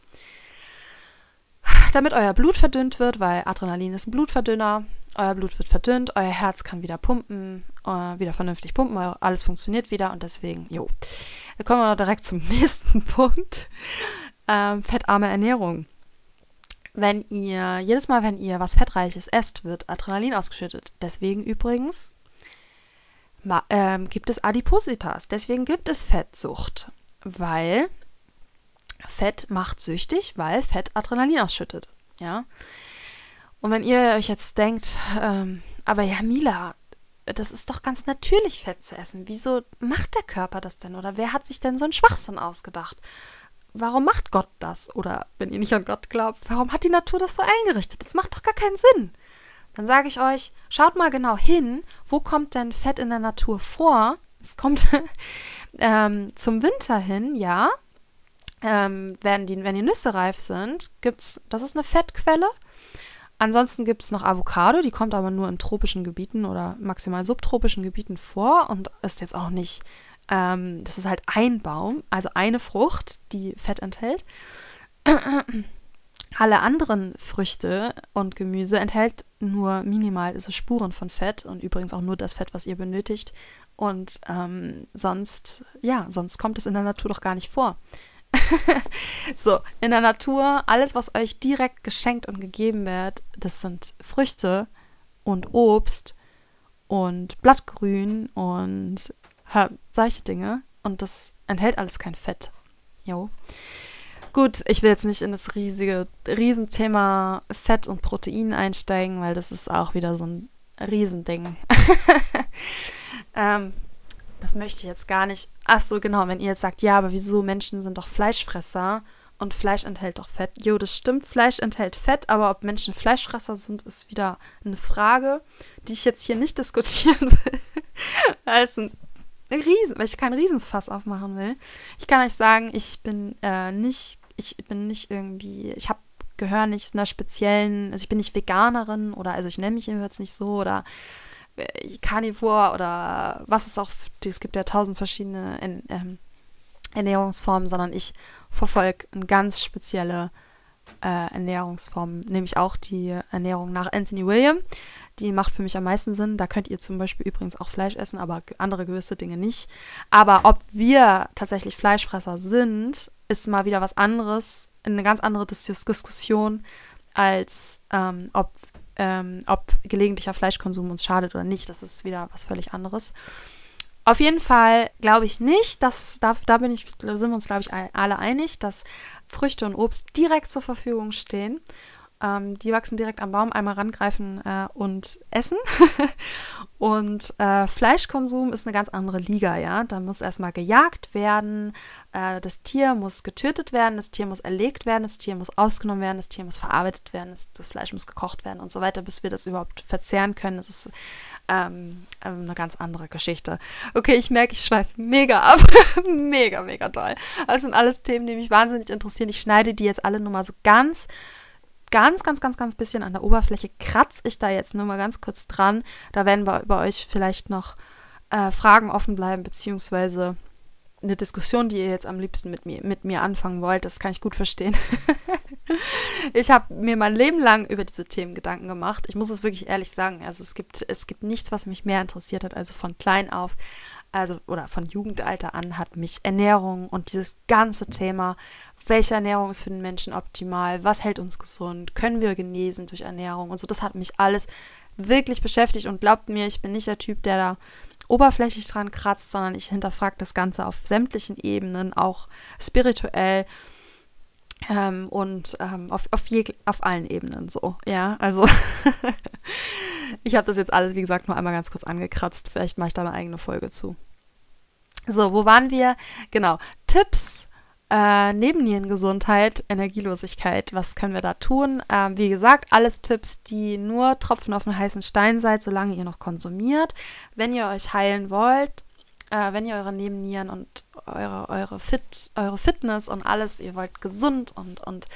damit euer Blut verdünnt wird, weil Adrenalin ist ein Blutverdünner. Euer Blut wird verdünnt, euer Herz kann wieder pumpen, äh, wieder vernünftig pumpen, alles funktioniert wieder und deswegen, jo. Dann kommen wir direkt zum nächsten Punkt. Ähm, fettarme Ernährung wenn ihr, jedes Mal, wenn ihr was Fettreiches esst, wird Adrenalin ausgeschüttet. Deswegen übrigens ähm, gibt es Adipositas. Deswegen gibt es Fettsucht. Weil Fett macht süchtig, weil Fett Adrenalin ausschüttet. Ja. Und wenn ihr euch jetzt denkt, ähm, aber ja, Mila, das ist doch ganz natürlich, Fett zu essen. Wieso macht der Körper das denn? Oder wer hat sich denn so einen Schwachsinn ausgedacht? Warum macht Gott das? Oder wenn ihr nicht an Gott glaubt, warum hat die Natur das so eingerichtet? Das macht doch gar keinen Sinn. Dann sage ich euch, schaut mal genau hin, wo kommt denn Fett in der Natur vor? Es kommt ähm, zum Winter hin, ja. Ähm, wenn, die, wenn die Nüsse reif sind, gibt's, das ist eine Fettquelle. Ansonsten gibt es noch Avocado, die kommt aber nur in tropischen Gebieten oder maximal subtropischen Gebieten vor und ist jetzt auch nicht ähm, das ist halt ein Baum, also eine Frucht, die Fett enthält. Alle anderen Früchte und Gemüse enthält nur minimal also Spuren von Fett und übrigens auch nur das Fett, was ihr benötigt. Und ähm, sonst, ja, sonst kommt es in der Natur doch gar nicht vor. so, in der Natur, alles, was euch direkt geschenkt und gegeben wird, das sind Früchte und Obst und Blattgrün und solche Dinge. Und das enthält alles kein Fett. Jo. Gut, ich will jetzt nicht in das riesige, Riesenthema Fett und Protein einsteigen, weil das ist auch wieder so ein Riesending. ähm, das möchte ich jetzt gar nicht. Ach so, genau, wenn ihr jetzt sagt, ja, aber wieso Menschen sind doch Fleischfresser und Fleisch enthält doch Fett. Jo, das stimmt, Fleisch enthält Fett, aber ob Menschen Fleischfresser sind, ist wieder eine Frage, die ich jetzt hier nicht diskutieren will. als ein Riesen, weil ich keinen Riesenfass aufmachen will. Ich kann euch sagen, ich bin äh, nicht, ich bin nicht irgendwie, ich habe gehöre nicht einer speziellen, also ich bin nicht Veganerin oder also ich nenne mich jedenfalls nicht so oder äh, Carnivore oder was es auch, es gibt ja tausend verschiedene ähm, Ernährungsformen, sondern ich verfolge eine ganz spezielle äh, Ernährungsform, nämlich auch die Ernährung nach Anthony William. Die macht für mich am meisten Sinn. Da könnt ihr zum Beispiel übrigens auch Fleisch essen, aber andere gewisse Dinge nicht. Aber ob wir tatsächlich Fleischfresser sind, ist mal wieder was anderes, eine ganz andere Diskussion, als ähm, ob, ähm, ob gelegentlicher Fleischkonsum uns schadet oder nicht. Das ist wieder was völlig anderes. Auf jeden Fall glaube ich nicht, dass, da, da bin ich, da sind wir uns, glaube ich, alle einig, dass Früchte und Obst direkt zur Verfügung stehen. Ähm, die wachsen direkt am Baum, einmal rangreifen äh, und essen. und äh, Fleischkonsum ist eine ganz andere Liga, ja. Da muss erstmal gejagt werden, äh, das Tier muss getötet werden, das Tier muss erlegt werden, das Tier muss ausgenommen werden, das Tier muss verarbeitet werden, das, das Fleisch muss gekocht werden und so weiter, bis wir das überhaupt verzehren können. Das ist ähm, ähm, eine ganz andere Geschichte. Okay, ich merke, ich schweife mega ab. mega, mega toll. Das sind alles Themen, die mich wahnsinnig interessieren. Ich schneide die jetzt alle nur mal so ganz, ganz, ganz, ganz, ganz bisschen an der Oberfläche. Kratze ich da jetzt nur mal ganz kurz dran. Da werden bei, bei euch vielleicht noch äh, Fragen offen bleiben, beziehungsweise eine Diskussion, die ihr jetzt am liebsten mit mir, mit mir anfangen wollt. Das kann ich gut verstehen. ich habe mir mein Leben lang über diese Themen Gedanken gemacht. Ich muss es wirklich ehrlich sagen. Also es gibt, es gibt nichts, was mich mehr interessiert hat. Also von klein auf, also oder von Jugendalter an hat mich Ernährung und dieses ganze Thema, welche Ernährung ist für den Menschen optimal, was hält uns gesund, können wir genesen durch Ernährung und so, das hat mich alles wirklich beschäftigt und glaubt mir, ich bin nicht der Typ, der da oberflächlich dran kratzt, sondern ich hinterfrage das Ganze auf sämtlichen Ebenen, auch spirituell ähm, und ähm, auf, auf, je, auf allen Ebenen so. Ja, also ich habe das jetzt alles, wie gesagt, nur einmal ganz kurz angekratzt. Vielleicht mache ich da eine eigene Folge zu. So, wo waren wir? Genau, Tipps äh, Nebennierengesundheit, Energielosigkeit, was können wir da tun? Ähm, wie gesagt, alles Tipps, die nur Tropfen auf den heißen Stein seid, solange ihr noch konsumiert. Wenn ihr euch heilen wollt, äh, wenn ihr eure Nebennieren und eure, eure, Fit, eure Fitness und alles, ihr wollt gesund und, und,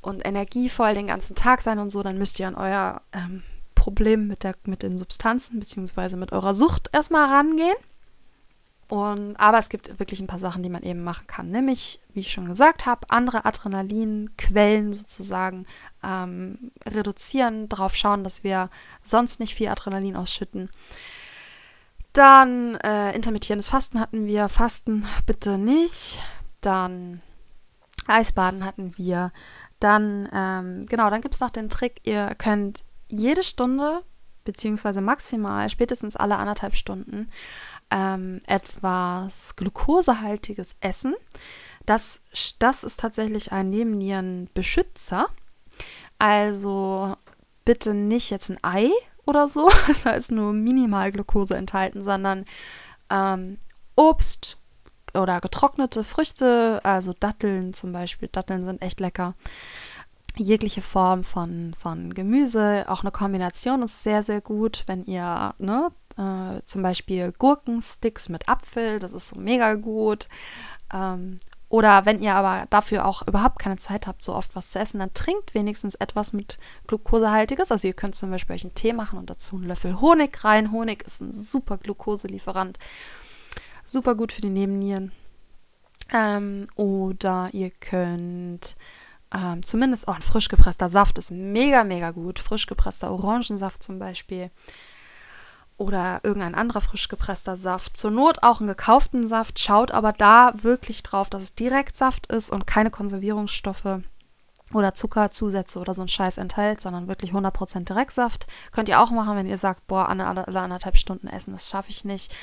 und energievoll den ganzen Tag sein und so, dann müsst ihr an euer ähm, Problem mit, der, mit den Substanzen bzw. mit eurer Sucht erstmal rangehen. Und, aber es gibt wirklich ein paar Sachen, die man eben machen kann. Nämlich, wie ich schon gesagt habe, andere Adrenalinquellen sozusagen ähm, reduzieren, darauf schauen, dass wir sonst nicht viel Adrenalin ausschütten. Dann äh, intermittierendes Fasten hatten wir. Fasten bitte nicht. Dann Eisbaden hatten wir. Dann, ähm, genau, dann gibt es noch den Trick, ihr könnt jede Stunde, beziehungsweise maximal, spätestens alle anderthalb Stunden, ähm, etwas glukosehaltiges Essen. Das, das ist tatsächlich ein Nebennierenbeschützer. Also bitte nicht jetzt ein Ei oder so, da ist nur minimal Glucose enthalten, sondern ähm, Obst oder getrocknete Früchte, also Datteln zum Beispiel. Datteln sind echt lecker. Jegliche Form von, von Gemüse, auch eine Kombination ist sehr, sehr gut, wenn ihr ne, äh, zum Beispiel Gurkensticks mit Apfel, das ist so mega gut. Ähm, oder wenn ihr aber dafür auch überhaupt keine Zeit habt, so oft was zu essen, dann trinkt wenigstens etwas mit Glukosehaltiges. Also ihr könnt zum Beispiel euch einen Tee machen und dazu einen Löffel Honig rein. Honig ist ein super Glukoselieferant. Super gut für die Nebennieren. Ähm, oder ihr könnt ähm, zumindest, oh, ein frisch gepresster Saft ist mega, mega gut. Frisch gepresster Orangensaft zum Beispiel oder irgendein anderer frisch gepresster Saft. Zur Not auch einen gekauften Saft. Schaut aber da wirklich drauf, dass es direkt Saft ist und keine Konservierungsstoffe. oder Zuckerzusätze oder so ein Scheiß enthält, sondern wirklich 100% Direktsaft. Könnt ihr auch machen, wenn ihr sagt, boah, alle, alle anderthalb Stunden essen, das schaffe ich nicht.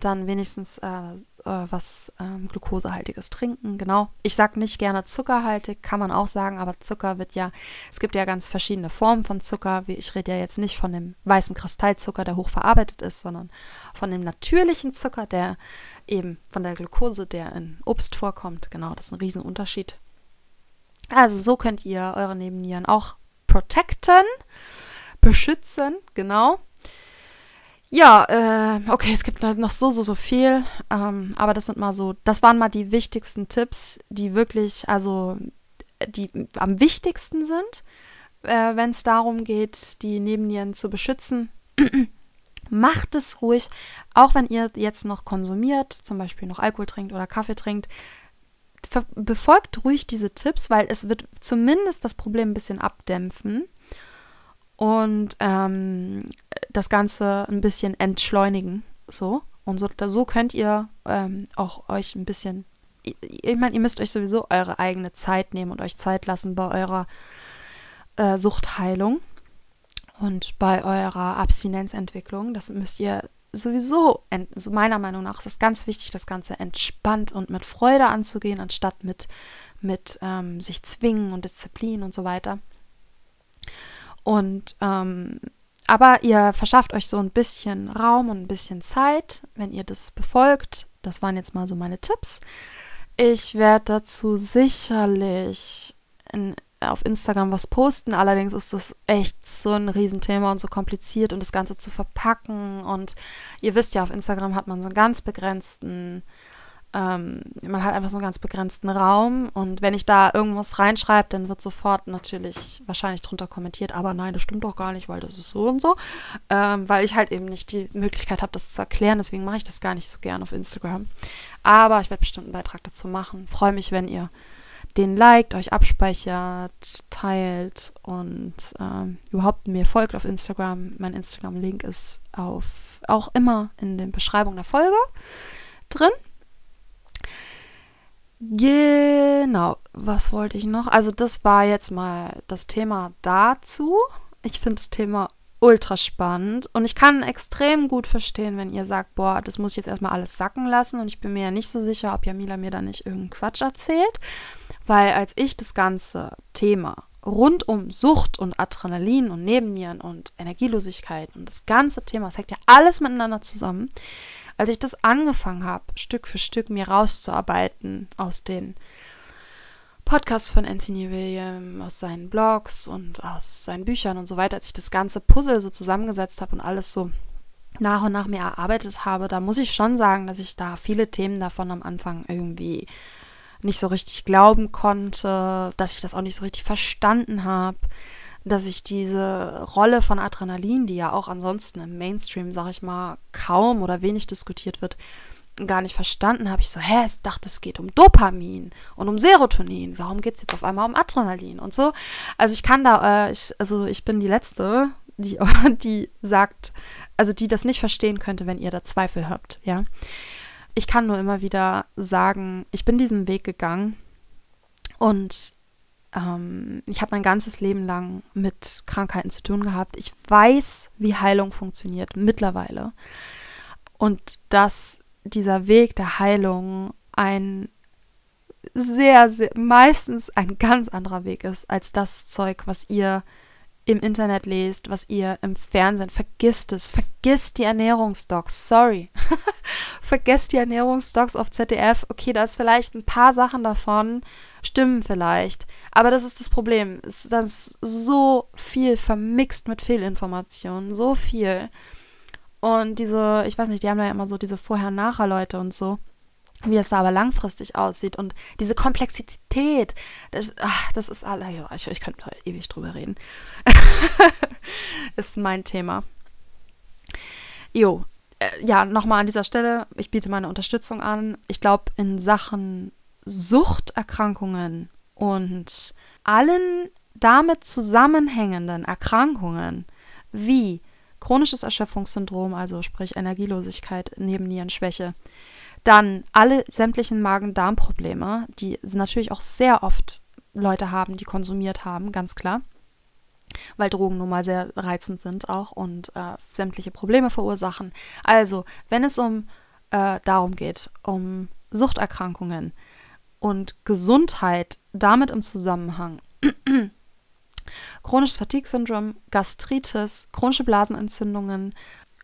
Dann wenigstens äh, äh, was ähm, Glukosehaltiges trinken. Genau. Ich sage nicht gerne zuckerhaltig, kann man auch sagen, aber Zucker wird ja, es gibt ja ganz verschiedene Formen von Zucker. Ich rede ja jetzt nicht von dem weißen Kristallzucker, der hochverarbeitet ist, sondern von dem natürlichen Zucker, der eben von der Glucose, der in Obst vorkommt. Genau, das ist ein Riesenunterschied. Also so könnt ihr eure Nebennieren auch protecten, beschützen, genau. Ja, äh, okay, es gibt noch so, so, so viel, ähm, aber das sind mal so, das waren mal die wichtigsten Tipps, die wirklich, also die am wichtigsten sind, äh, wenn es darum geht, die Nebennieren zu beschützen. Macht es ruhig, auch wenn ihr jetzt noch konsumiert, zum Beispiel noch Alkohol trinkt oder Kaffee trinkt befolgt ruhig diese Tipps, weil es wird zumindest das Problem ein bisschen abdämpfen und ähm, das Ganze ein bisschen entschleunigen. So. Und so, so könnt ihr ähm, auch euch ein bisschen, ich meine, ihr müsst euch sowieso eure eigene Zeit nehmen und euch Zeit lassen bei eurer äh, Suchtheilung und bei eurer Abstinenzentwicklung. Das müsst ihr sowieso, so meiner Meinung nach, ist es ganz wichtig, das Ganze entspannt und mit Freude anzugehen, anstatt mit, mit ähm, sich zwingen und Disziplin und so weiter. Und ähm, aber ihr verschafft euch so ein bisschen Raum und ein bisschen Zeit, wenn ihr das befolgt. Das waren jetzt mal so meine Tipps. Ich werde dazu sicherlich in auf Instagram was posten. Allerdings ist das echt so ein Riesenthema und so kompliziert und das Ganze zu verpacken. Und ihr wisst ja, auf Instagram hat man so einen ganz begrenzten, ähm, man hat einfach so einen ganz begrenzten Raum. Und wenn ich da irgendwas reinschreibe, dann wird sofort natürlich wahrscheinlich drunter kommentiert, aber nein, das stimmt doch gar nicht, weil das ist so und so. Ähm, weil ich halt eben nicht die Möglichkeit habe, das zu erklären. Deswegen mache ich das gar nicht so gern auf Instagram. Aber ich werde bestimmt einen Beitrag dazu machen. Freue mich, wenn ihr den liked, euch abspeichert, teilt und ähm, überhaupt mir folgt auf Instagram. Mein Instagram-Link ist auf, auch immer in der Beschreibung der Folge drin. Genau, was wollte ich noch? Also das war jetzt mal das Thema dazu. Ich finde das Thema ultra spannend und ich kann extrem gut verstehen, wenn ihr sagt, boah, das muss ich jetzt erstmal alles sacken lassen und ich bin mir ja nicht so sicher, ob Jamila mir da nicht irgendeinen Quatsch erzählt. Weil als ich das ganze Thema rund um Sucht und Adrenalin und Nebennieren und Energielosigkeit und das ganze Thema, es hängt ja alles miteinander zusammen, als ich das angefangen habe, Stück für Stück mir rauszuarbeiten aus den Podcasts von Anthony William, aus seinen Blogs und aus seinen Büchern und so weiter, als ich das ganze Puzzle so zusammengesetzt habe und alles so nach und nach mir erarbeitet habe, da muss ich schon sagen, dass ich da viele Themen davon am Anfang irgendwie nicht so richtig glauben konnte, dass ich das auch nicht so richtig verstanden habe, dass ich diese Rolle von Adrenalin, die ja auch ansonsten im Mainstream, sag ich mal, kaum oder wenig diskutiert wird, gar nicht verstanden habe. Ich so, hä, ich dachte, es geht um Dopamin und um Serotonin. Warum geht es jetzt auf einmal um Adrenalin und so? Also ich kann da, äh, ich, also ich bin die Letzte, die, die sagt, also die das nicht verstehen könnte, wenn ihr da Zweifel habt, ja ich kann nur immer wieder sagen, ich bin diesen Weg gegangen und ähm, ich habe mein ganzes Leben lang mit Krankheiten zu tun gehabt. Ich weiß, wie Heilung funktioniert mittlerweile und dass dieser Weg der Heilung ein sehr, sehr, meistens ein ganz anderer Weg ist als das Zeug, was ihr im Internet lest, was ihr im Fernsehen, vergisst es, vergisst die Ernährungsdocs, sorry. vergesst die Ernährungsdocs auf ZDF. Okay, da ist vielleicht ein paar Sachen davon, stimmen vielleicht. Aber das ist das Problem. Das ist so viel vermixt mit Fehlinformationen, so viel. Und diese, ich weiß nicht, die haben ja immer so diese Vorher-Nachher-Leute und so wie es da aber langfristig aussieht und diese Komplexität, das, ach, das ist alle, ich, ich könnte ewig drüber reden. ist mein Thema. Jo, äh, ja, nochmal an dieser Stelle, ich biete meine Unterstützung an. Ich glaube, in Sachen Suchterkrankungen und allen damit zusammenhängenden Erkrankungen wie chronisches Erschöpfungssyndrom, also sprich Energielosigkeit, Nebennierenschwäche, dann alle sämtlichen Magen-Darm-Probleme, die natürlich auch sehr oft Leute haben, die konsumiert haben, ganz klar. Weil Drogen nun mal sehr reizend sind auch und äh, sämtliche Probleme verursachen. Also, wenn es um äh, darum geht, um Suchterkrankungen und Gesundheit damit im Zusammenhang, chronisches Fatigue-Syndrom, Gastritis, chronische Blasenentzündungen,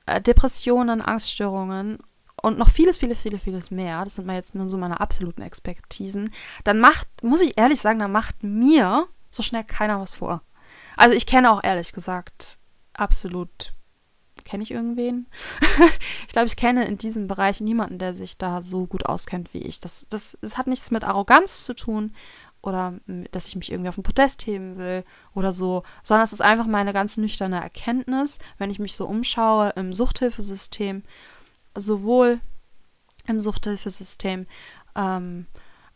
äh, Depressionen, Angststörungen und noch vieles, vieles, vieles, vieles mehr, das sind mal jetzt nur so meine absoluten Expertisen, dann macht, muss ich ehrlich sagen, dann macht mir so schnell keiner was vor. Also ich kenne auch ehrlich gesagt absolut, kenne ich irgendwen? ich glaube, ich kenne in diesem Bereich niemanden, der sich da so gut auskennt wie ich. Das, das, das hat nichts mit Arroganz zu tun oder dass ich mich irgendwie auf den Podest heben will oder so, sondern es ist einfach meine ganz nüchterne Erkenntnis, wenn ich mich so umschaue im Suchthilfesystem, sowohl im Suchthilfesystem ähm,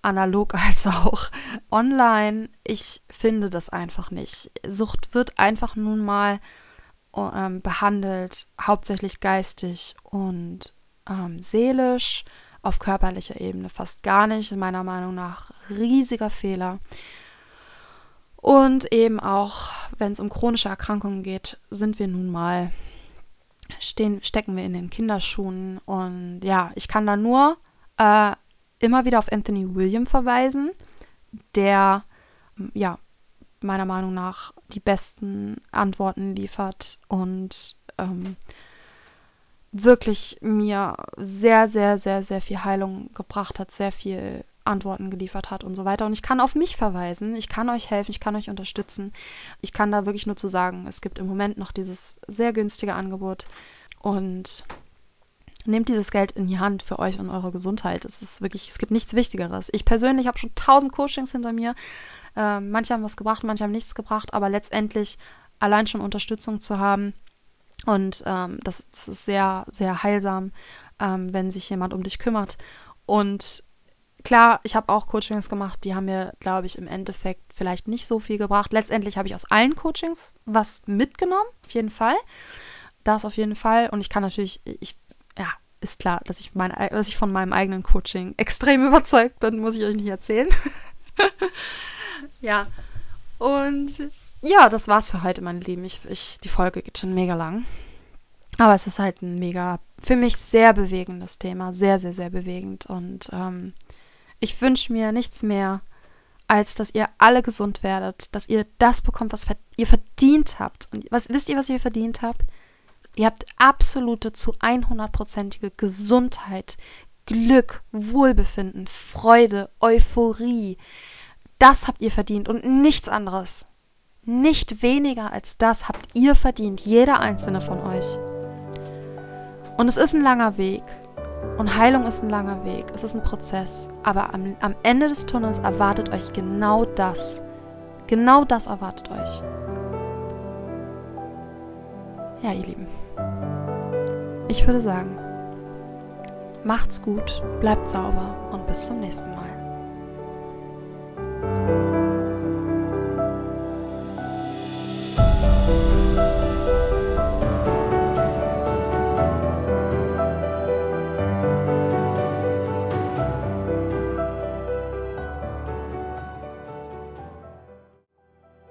analog als auch online. Ich finde das einfach nicht. Sucht wird einfach nun mal ähm, behandelt, hauptsächlich geistig und ähm, seelisch auf körperlicher Ebene fast gar nicht, meiner Meinung nach riesiger Fehler. Und eben auch, wenn es um chronische Erkrankungen geht, sind wir nun mal, stehen, stecken wir in den Kinderschuhen. Und ja, ich kann da nur äh, immer wieder auf Anthony William verweisen, der ja meiner Meinung nach die besten Antworten liefert und ähm, wirklich mir sehr, sehr, sehr, sehr viel Heilung gebracht hat, sehr viel Antworten geliefert hat und so weiter. Und ich kann auf mich verweisen, ich kann euch helfen, ich kann euch unterstützen. Ich kann da wirklich nur zu sagen, es gibt im Moment noch dieses sehr günstige Angebot und nehmt dieses Geld in die Hand für euch und eure Gesundheit. Es ist wirklich, es gibt nichts Wichtigeres. Ich persönlich habe schon tausend Coachings hinter mir. Äh, manche haben was gebracht, manche haben nichts gebracht, aber letztendlich allein schon Unterstützung zu haben, und ähm, das, das, ist sehr, sehr heilsam, ähm, wenn sich jemand um dich kümmert. Und klar, ich habe auch Coachings gemacht, die haben mir, glaube ich, im Endeffekt vielleicht nicht so viel gebracht. Letztendlich habe ich aus allen Coachings was mitgenommen, auf jeden Fall. Das auf jeden Fall. Und ich kann natürlich, ich, ja, ist klar, dass ich, mein, dass ich von meinem eigenen Coaching extrem überzeugt bin, muss ich euch nicht erzählen. ja. Und ja, das war's für heute, meine Lieben. Ich, ich, die Folge geht schon mega lang. Aber es ist halt ein mega, für mich sehr bewegendes Thema. Sehr, sehr, sehr bewegend. Und ähm, ich wünsche mir nichts mehr, als dass ihr alle gesund werdet, dass ihr das bekommt, was ihr verdient habt. Und was, wisst ihr, was ihr verdient habt? Ihr habt absolute zu 100%ige Gesundheit, Glück, Wohlbefinden, Freude, Euphorie. Das habt ihr verdient und nichts anderes. Nicht weniger als das habt ihr verdient, jeder einzelne von euch. Und es ist ein langer Weg. Und Heilung ist ein langer Weg. Es ist ein Prozess. Aber am, am Ende des Tunnels erwartet euch genau das. Genau das erwartet euch. Ja, ihr Lieben. Ich würde sagen, macht's gut, bleibt sauber und bis zum nächsten Mal. Amen.